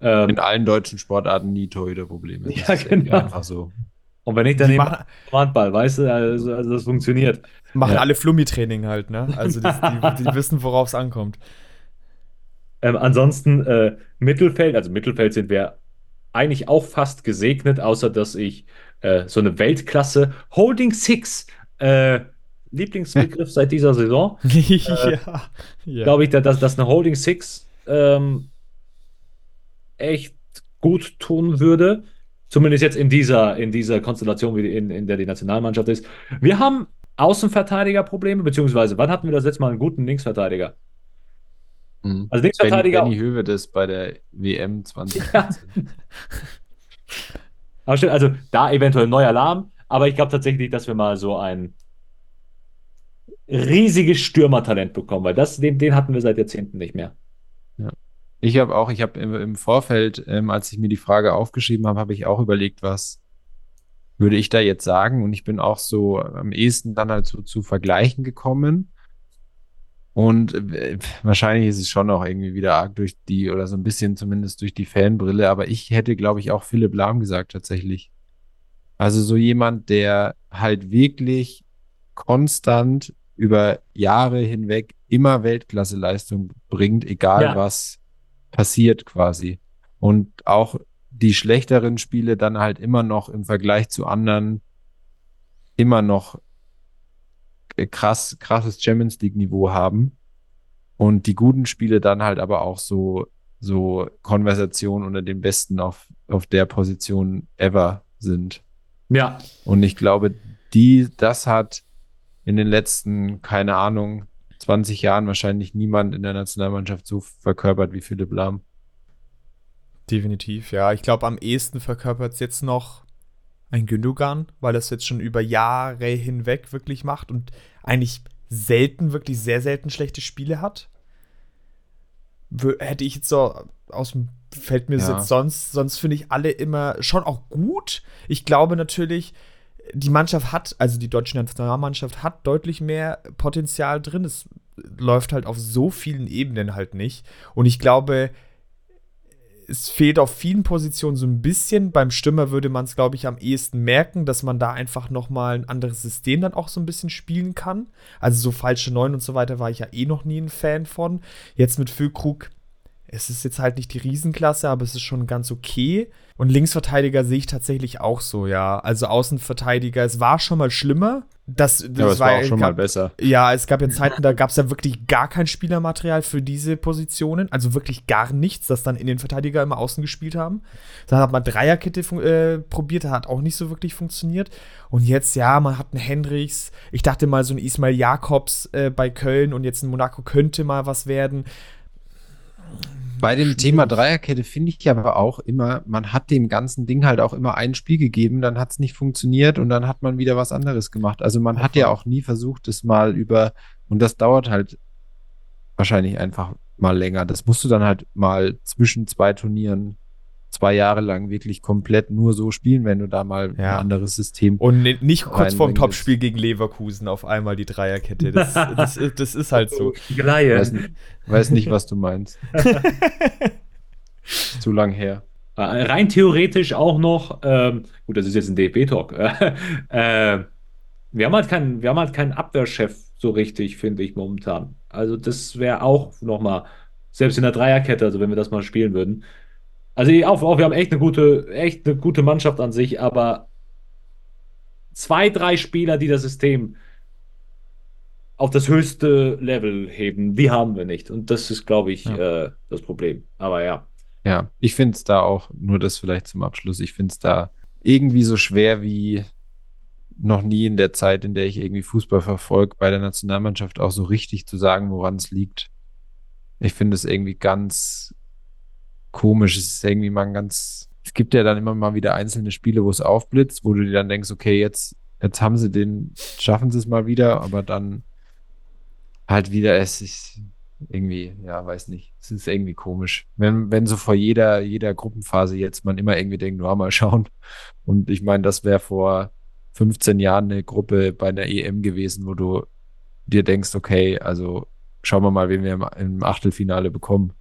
Ähm, In allen deutschen Sportarten nie Torhüterprobleme. Ja, genau. Einfach so. Und wenn ich dann eben Handball, weißt du, also, also das funktioniert. Machen ja. alle Flummi-Training halt, ne? Also das, die, die, wissen, worauf es ankommt. Ähm, ansonsten äh, Mittelfeld, also Mittelfeld sind wir eigentlich auch fast gesegnet, außer dass ich äh, so eine Weltklasse Holding Six äh, Lieblingsbegriff seit dieser Saison. (laughs) ja. ja. Glaube ich, dass, dass eine Holding Six ähm, echt gut tun würde. Zumindest jetzt in dieser, in dieser Konstellation, wie in, in der die Nationalmannschaft ist. Wir haben Außenverteidigerprobleme, beziehungsweise wann hatten wir das letzte Mal einen guten Linksverteidiger? Mhm. Also Linksverteidiger. Benny, Benny Höwedes bei der WM 2018. (laughs) Ja. also da eventuell ein neuer Alarm, aber ich glaube tatsächlich, dass wir mal so ein riesiges Stürmertalent bekommen, weil das, den, den hatten wir seit Jahrzehnten nicht mehr. Ja. Ich habe auch, ich habe im, im, Vorfeld, ähm, als ich mir die Frage aufgeschrieben habe, habe ich auch überlegt, was würde ich da jetzt sagen? Und ich bin auch so am ehesten dann halt so zu Vergleichen gekommen. Und äh, wahrscheinlich ist es schon auch irgendwie wieder arg durch die, oder so ein bisschen zumindest durch die Fanbrille, aber ich hätte, glaube ich, auch Philipp Lahm gesagt tatsächlich. Also so jemand, der halt wirklich konstant über Jahre hinweg immer Weltklasseleistung bringt, egal ja. was passiert quasi. Und auch die schlechteren Spiele dann halt immer noch im Vergleich zu anderen immer noch krass, krasses Champions League Niveau haben. Und die guten Spiele dann halt aber auch so, so Konversation unter den Besten auf, auf der Position ever sind. Ja. Und ich glaube, die, das hat in den letzten, keine Ahnung, 20 Jahren wahrscheinlich niemand in der Nationalmannschaft so verkörpert wie Philipp Lahm. Definitiv, ja. Ich glaube, am ehesten verkörpert es jetzt noch ein Gündogan, weil das jetzt schon über Jahre hinweg wirklich macht und eigentlich selten, wirklich sehr selten schlechte Spiele hat. Hätte ich jetzt so aus dem fällt mir ja. jetzt sonst, sonst finde ich alle immer schon auch gut. Ich glaube natürlich, die Mannschaft hat, also die deutsche Nationalmannschaft hat deutlich mehr Potenzial drin. Es läuft halt auf so vielen Ebenen halt nicht. Und ich glaube, es fehlt auf vielen Positionen so ein bisschen. Beim Stürmer würde man es, glaube ich, am ehesten merken, dass man da einfach noch mal ein anderes System dann auch so ein bisschen spielen kann. Also so falsche Neun und so weiter war ich ja eh noch nie ein Fan von. Jetzt mit Füllkrug es ist jetzt halt nicht die Riesenklasse, aber es ist schon ganz okay. Und Linksverteidiger sehe ich tatsächlich auch so, ja. Also Außenverteidiger, es war schon mal schlimmer. Das, das ja, war, war auch schon gab, mal besser. Ja, es gab ja Zeiten, da gab es ja wirklich gar kein Spielermaterial für diese Positionen. Also wirklich gar nichts, das dann in den Verteidiger immer außen gespielt haben. Dann hat man Dreierkette äh, probiert, das hat auch nicht so wirklich funktioniert. Und jetzt, ja, man hat einen Hendricks. Ich dachte mal, so ein Ismail Jakobs äh, bei Köln und jetzt ein Monaco könnte mal was werden. Bei dem Thema Dreierkette finde ich aber auch immer, man hat dem ganzen Ding halt auch immer ein Spiel gegeben, dann hat es nicht funktioniert und dann hat man wieder was anderes gemacht. Also man hat ja auch nie versucht, es mal über, und das dauert halt wahrscheinlich einfach mal länger. Das musst du dann halt mal zwischen zwei Turnieren zwei Jahre lang wirklich komplett nur so spielen, wenn du da mal ja. ein anderes System. Und nicht kurz vorm Topspiel gegen Leverkusen auf einmal die Dreierkette. Das, (laughs) das, das ist halt so. (laughs) Weiß, weiß nicht, was du meinst. (laughs) Zu lang her. Äh, rein theoretisch auch noch, ähm, gut, das ist jetzt ein DFB-Talk. äh, wir, haben halt keinen, wir haben halt keinen Abwehrchef so richtig, finde ich, momentan. Also, das wäre auch nochmal, selbst in der Dreierkette, also wenn wir das mal spielen würden, also auch, auch, wir haben echt eine gute, echt eine gute Mannschaft an sich, aber zwei, drei Spieler, die das System auf das höchste Level heben, die haben wir nicht. Und das ist, glaube ich, ja. äh, das Problem. Aber ja. Ja, ich finde es da auch, nur das vielleicht zum Abschluss, ich finde es da irgendwie so schwer wie noch nie in der Zeit, in der ich irgendwie Fußball verfolge, bei der Nationalmannschaft auch so richtig zu sagen, woran es liegt. Ich finde es irgendwie ganz, komisch. Es ist irgendwie mal ein ganz. Es gibt ja dann immer mal wieder einzelne Spiele, wo es aufblitzt, wo du dir dann denkst, okay, jetzt, jetzt haben sie den, schaffen sie es mal wieder, aber dann halt wieder, es ist irgendwie, ja, weiß nicht. Es ist irgendwie komisch. Wenn, wenn so vor jeder, jeder Gruppenphase jetzt man immer irgendwie denkt, nur mal schauen. Und ich meine, das wäre vor 15 Jahren eine Gruppe bei einer EM gewesen, wo du dir denkst, okay, also schauen wir mal, wen wir im, im Achtelfinale bekommen.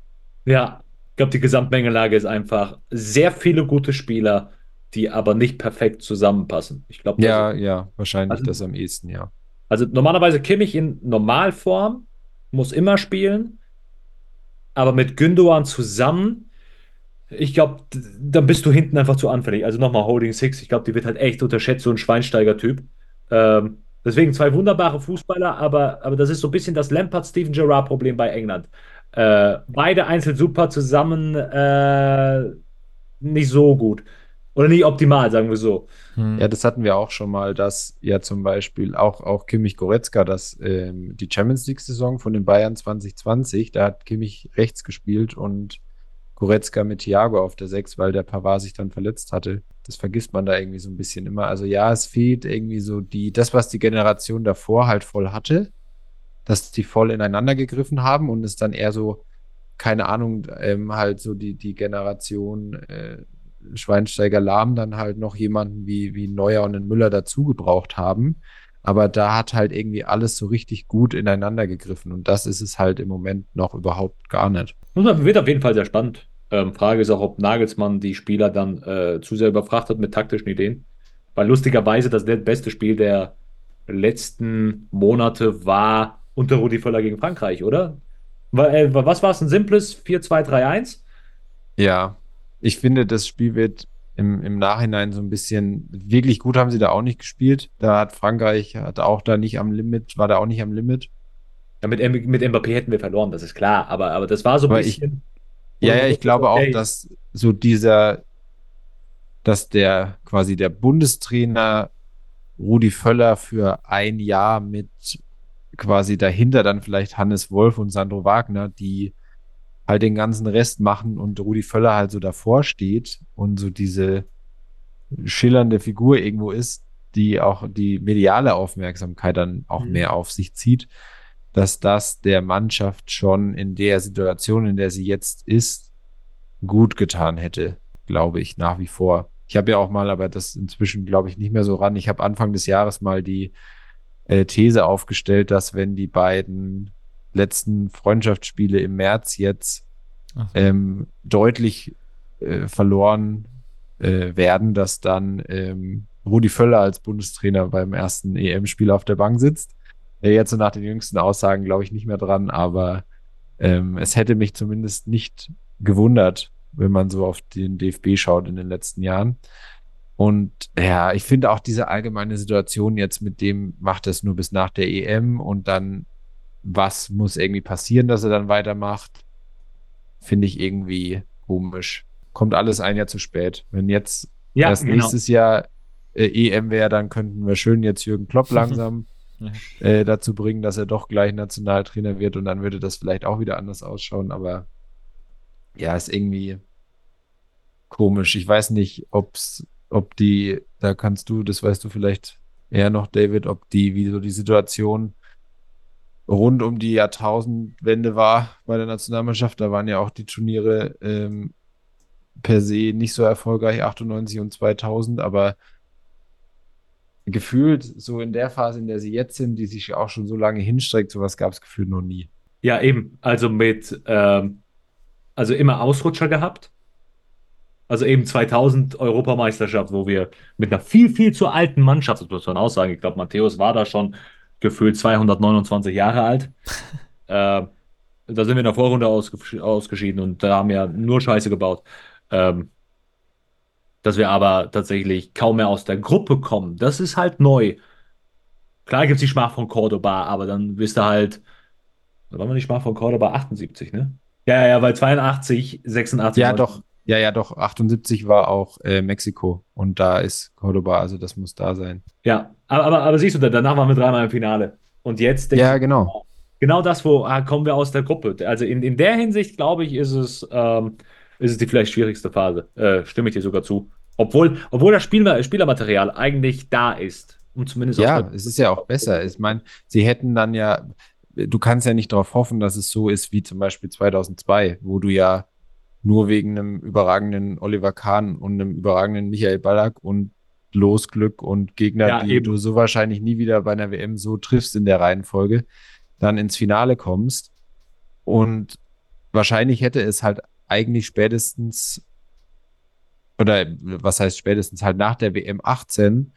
Ja, ich glaube, die Gesamtmengelage ist einfach sehr viele gute Spieler, die aber nicht perfekt zusammenpassen. Ich glaube, ja, ja, wahrscheinlich also, das am ehesten, ja. Also normalerweise Kimmich in Normalform muss immer spielen, aber mit Gündogan zusammen, ich glaube, dann bist du hinten einfach zu anfällig. Also nochmal Holding Six, ich glaube, die wird halt echt unterschätzt, so ein Schweinsteiger-Typ. Ähm, Deswegen zwei wunderbare Fußballer, aber, aber das ist so ein bisschen das Lampard-Steven Gerrard-Problem bei England. Äh, beide einzeln super, zusammen äh, nicht so gut. Oder nicht optimal, sagen wir so. Hm. Ja, das hatten wir auch schon mal, dass ja zum Beispiel auch, auch Kimmich Goretzka, dass ähm, die Champions League-Saison von den Bayern 2020, da hat Kimmich rechts gespielt und Goretzka mit Thiago auf der 6, weil der Pavard sich dann verletzt hatte. Das vergisst man da irgendwie so ein bisschen immer. Also ja, es fehlt irgendwie so die, das, was die Generation davor halt voll hatte, dass die voll ineinander gegriffen haben und es dann eher so, keine Ahnung, ähm, halt so die, die Generation äh, Schweinsteiger Lahm dann halt noch jemanden wie, wie Neuer und den Müller dazu gebraucht haben. Aber da hat halt irgendwie alles so richtig gut ineinander gegriffen. Und das ist es halt im Moment noch überhaupt gar nicht. Wird auf jeden Fall sehr spannend. Ähm, Frage ist auch, ob Nagelsmann die Spieler dann äh, zu sehr überfrachtet mit taktischen Ideen. Weil lustigerweise das beste Spiel der letzten Monate war unter Rudi Völler gegen Frankreich, oder? Äh, was war es? Ein simples 4-2-3-1? Ja, ich finde, das Spiel wird im, im Nachhinein so ein bisschen, wirklich gut haben sie da auch nicht gespielt. Da hat Frankreich, hat auch da nicht am Limit, war da auch nicht am Limit. Ja, mit, mit Mbappé hätten wir verloren, das ist klar, aber, aber das war so ein aber bisschen. Ich, ja, ja, ich glaube okay. auch, dass so dieser, dass der quasi der Bundestrainer Rudi Völler für ein Jahr mit quasi dahinter dann vielleicht Hannes Wolf und Sandro Wagner, die halt den ganzen Rest machen und Rudi Völler halt so davor steht und so diese schillernde Figur irgendwo ist, die auch die mediale Aufmerksamkeit dann auch mhm. mehr auf sich zieht, dass das der Mannschaft schon in der Situation, in der sie jetzt ist, gut getan hätte, glaube ich, nach wie vor. Ich habe ja auch mal, aber das inzwischen glaube ich nicht mehr so ran. Ich habe Anfang des Jahres mal die äh, These aufgestellt, dass wenn die beiden letzten Freundschaftsspiele im März jetzt ähm, deutlich äh, verloren äh, werden, dass dann ähm, Rudi Völler als Bundestrainer beim ersten EM-Spiel auf der Bank sitzt. Äh, jetzt so nach den jüngsten Aussagen glaube ich nicht mehr dran, aber ähm, es hätte mich zumindest nicht gewundert, wenn man so auf den DFB schaut in den letzten Jahren. Und ja, ich finde auch diese allgemeine Situation jetzt mit dem macht es nur bis nach der EM und dann was muss irgendwie passieren, dass er dann weitermacht, finde ich irgendwie komisch. Kommt alles ein Jahr zu spät. Wenn jetzt ja, erst genau. nächstes Jahr äh, EM wäre, dann könnten wir schön jetzt Jürgen Klopp (laughs) langsam äh, dazu bringen, dass er doch gleich Nationaltrainer wird und dann würde das vielleicht auch wieder anders ausschauen, aber ja, ist irgendwie komisch. Ich weiß nicht, ob's, ob die, da kannst du, das weißt du vielleicht eher noch, David, ob die, wie so die Situation rund um die Jahrtausendwende war bei der Nationalmannschaft. Da waren ja auch die Turniere ähm, per se nicht so erfolgreich, 98 und 2000, aber gefühlt so in der Phase, in der sie jetzt sind, die sich auch schon so lange hinstreckt, sowas gab es gefühlt noch nie. Ja, eben. Also mit, ähm, also immer Ausrutscher gehabt. Also eben 2000 Europameisterschaft, wo wir mit einer viel, viel zu alten Mannschaft, das muss man auch sagen, ich glaube, Matthäus war da schon gefühlt 229 Jahre alt. (laughs) äh, da sind wir in der Vorrunde ausges ausgeschieden und da haben wir nur Scheiße gebaut. Ähm, dass wir aber tatsächlich kaum mehr aus der Gruppe kommen, das ist halt neu. Klar gibt es die Schmach von Cordoba, aber dann bist du halt, da war man die Schmach von Cordoba 78, ne? Ja, ja, weil 82, 86. Ja, doch. Ja, ja, doch. 78 war auch äh, Mexiko und da ist Cordoba, also das muss da sein. Ja, aber, aber, aber siehst du, danach waren wir dreimal im Finale. Und jetzt denke Ja, genau. Genau das, wo ah, kommen wir aus der Gruppe. Also in, in der Hinsicht, glaube ich, ist es, ähm, ist es die vielleicht schwierigste Phase. Äh, stimme ich dir sogar zu. Obwohl, obwohl das Spiel, Spielermaterial eigentlich da ist. Und zumindest ja, es ist ja auch besser. Ich meine, sie hätten dann ja, du kannst ja nicht darauf hoffen, dass es so ist wie zum Beispiel 2002, wo du ja nur wegen einem überragenden Oliver Kahn und einem überragenden Michael Ballack und Losglück und Gegner, ja, die eben. du so wahrscheinlich nie wieder bei einer WM so triffst in der Reihenfolge, dann ins Finale kommst. Und wahrscheinlich hätte es halt eigentlich spätestens, oder was heißt spätestens halt nach der WM 18,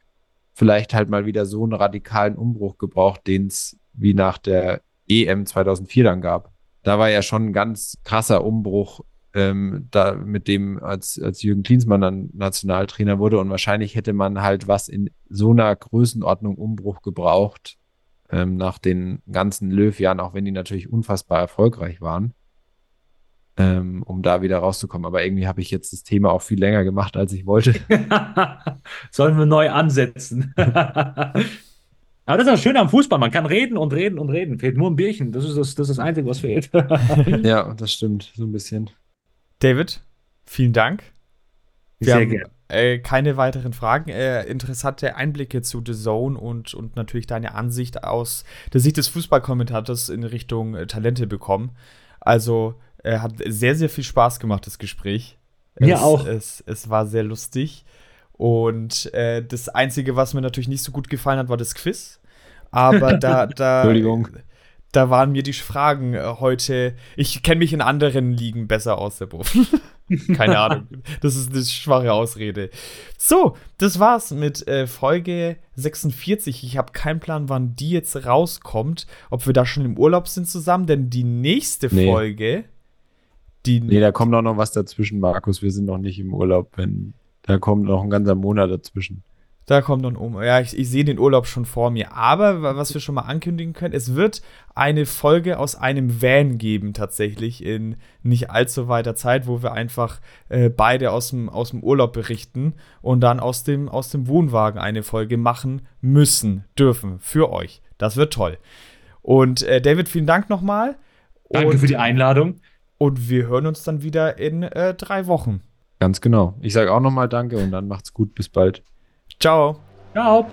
vielleicht halt mal wieder so einen radikalen Umbruch gebraucht, den es wie nach der EM 2004 dann gab. Da war ja schon ein ganz krasser Umbruch ähm, da mit dem, als, als Jürgen Klinsmann dann Nationaltrainer wurde. Und wahrscheinlich hätte man halt was in so einer Größenordnung Umbruch gebraucht, ähm, nach den ganzen Löw-Jahren, auch wenn die natürlich unfassbar erfolgreich waren, ähm, um da wieder rauszukommen. Aber irgendwie habe ich jetzt das Thema auch viel länger gemacht, als ich wollte. (laughs) Sollen wir neu ansetzen? (laughs) Aber das ist das Schöne am Fußball. Man kann reden und reden und reden. Fehlt nur ein Bierchen. Das ist das, das, ist das Einzige, was fehlt. ja, das stimmt. So ein bisschen. David, vielen Dank. Wir Sehr gerne. äh, keine weiteren Fragen. Äh, interessante Einblicke zu The Zone und, und natürlich deine Ansicht aus der Sicht des Fußballkommentators in Richtung äh, Talente bekommen. Also äh, hat sehr, sehr viel Spaß gemacht, das Gespräch. Mir es, auch. Es, es war sehr lustig. Und äh, das Einzige, was mir natürlich nicht so gut gefallen hat, war das Quiz. Aber (laughs) da, da, Entschuldigung. Da waren mir die Fragen äh, heute. Ich kenne mich in anderen Ligen besser aus, der Buff. (laughs) Keine Ahnung. Das ist eine schwache Ausrede. So, das war's mit äh, Folge 46. Ich habe keinen Plan, wann die jetzt rauskommt. Ob wir da schon im Urlaub sind zusammen, denn die nächste Nee. Folge. Die, Nee, da kommt auch noch was dazwischen, Markus. Wir sind noch nicht im Urlaub, wenn da kommt noch ein ganzer Monat dazwischen. Da kommt dann um. Ja, ich, ich sehe den Urlaub schon vor mir. Aber wa- was wir schon mal ankündigen können, es wird eine Folge aus einem Van geben, tatsächlich, in nicht allzu weiter Zeit, wo wir einfach äh, beide aus dem, aus dem Urlaub berichten und dann aus dem, aus dem Wohnwagen eine Folge machen müssen, dürfen, für euch. Das wird toll. Und äh, David, vielen Dank nochmal. Danke und, für die Einladung. Und wir hören uns dann wieder in äh, drei Wochen. Ganz genau. Ich sage auch nochmal Danke und dann macht's gut. Bis bald. Ciao. Ciao.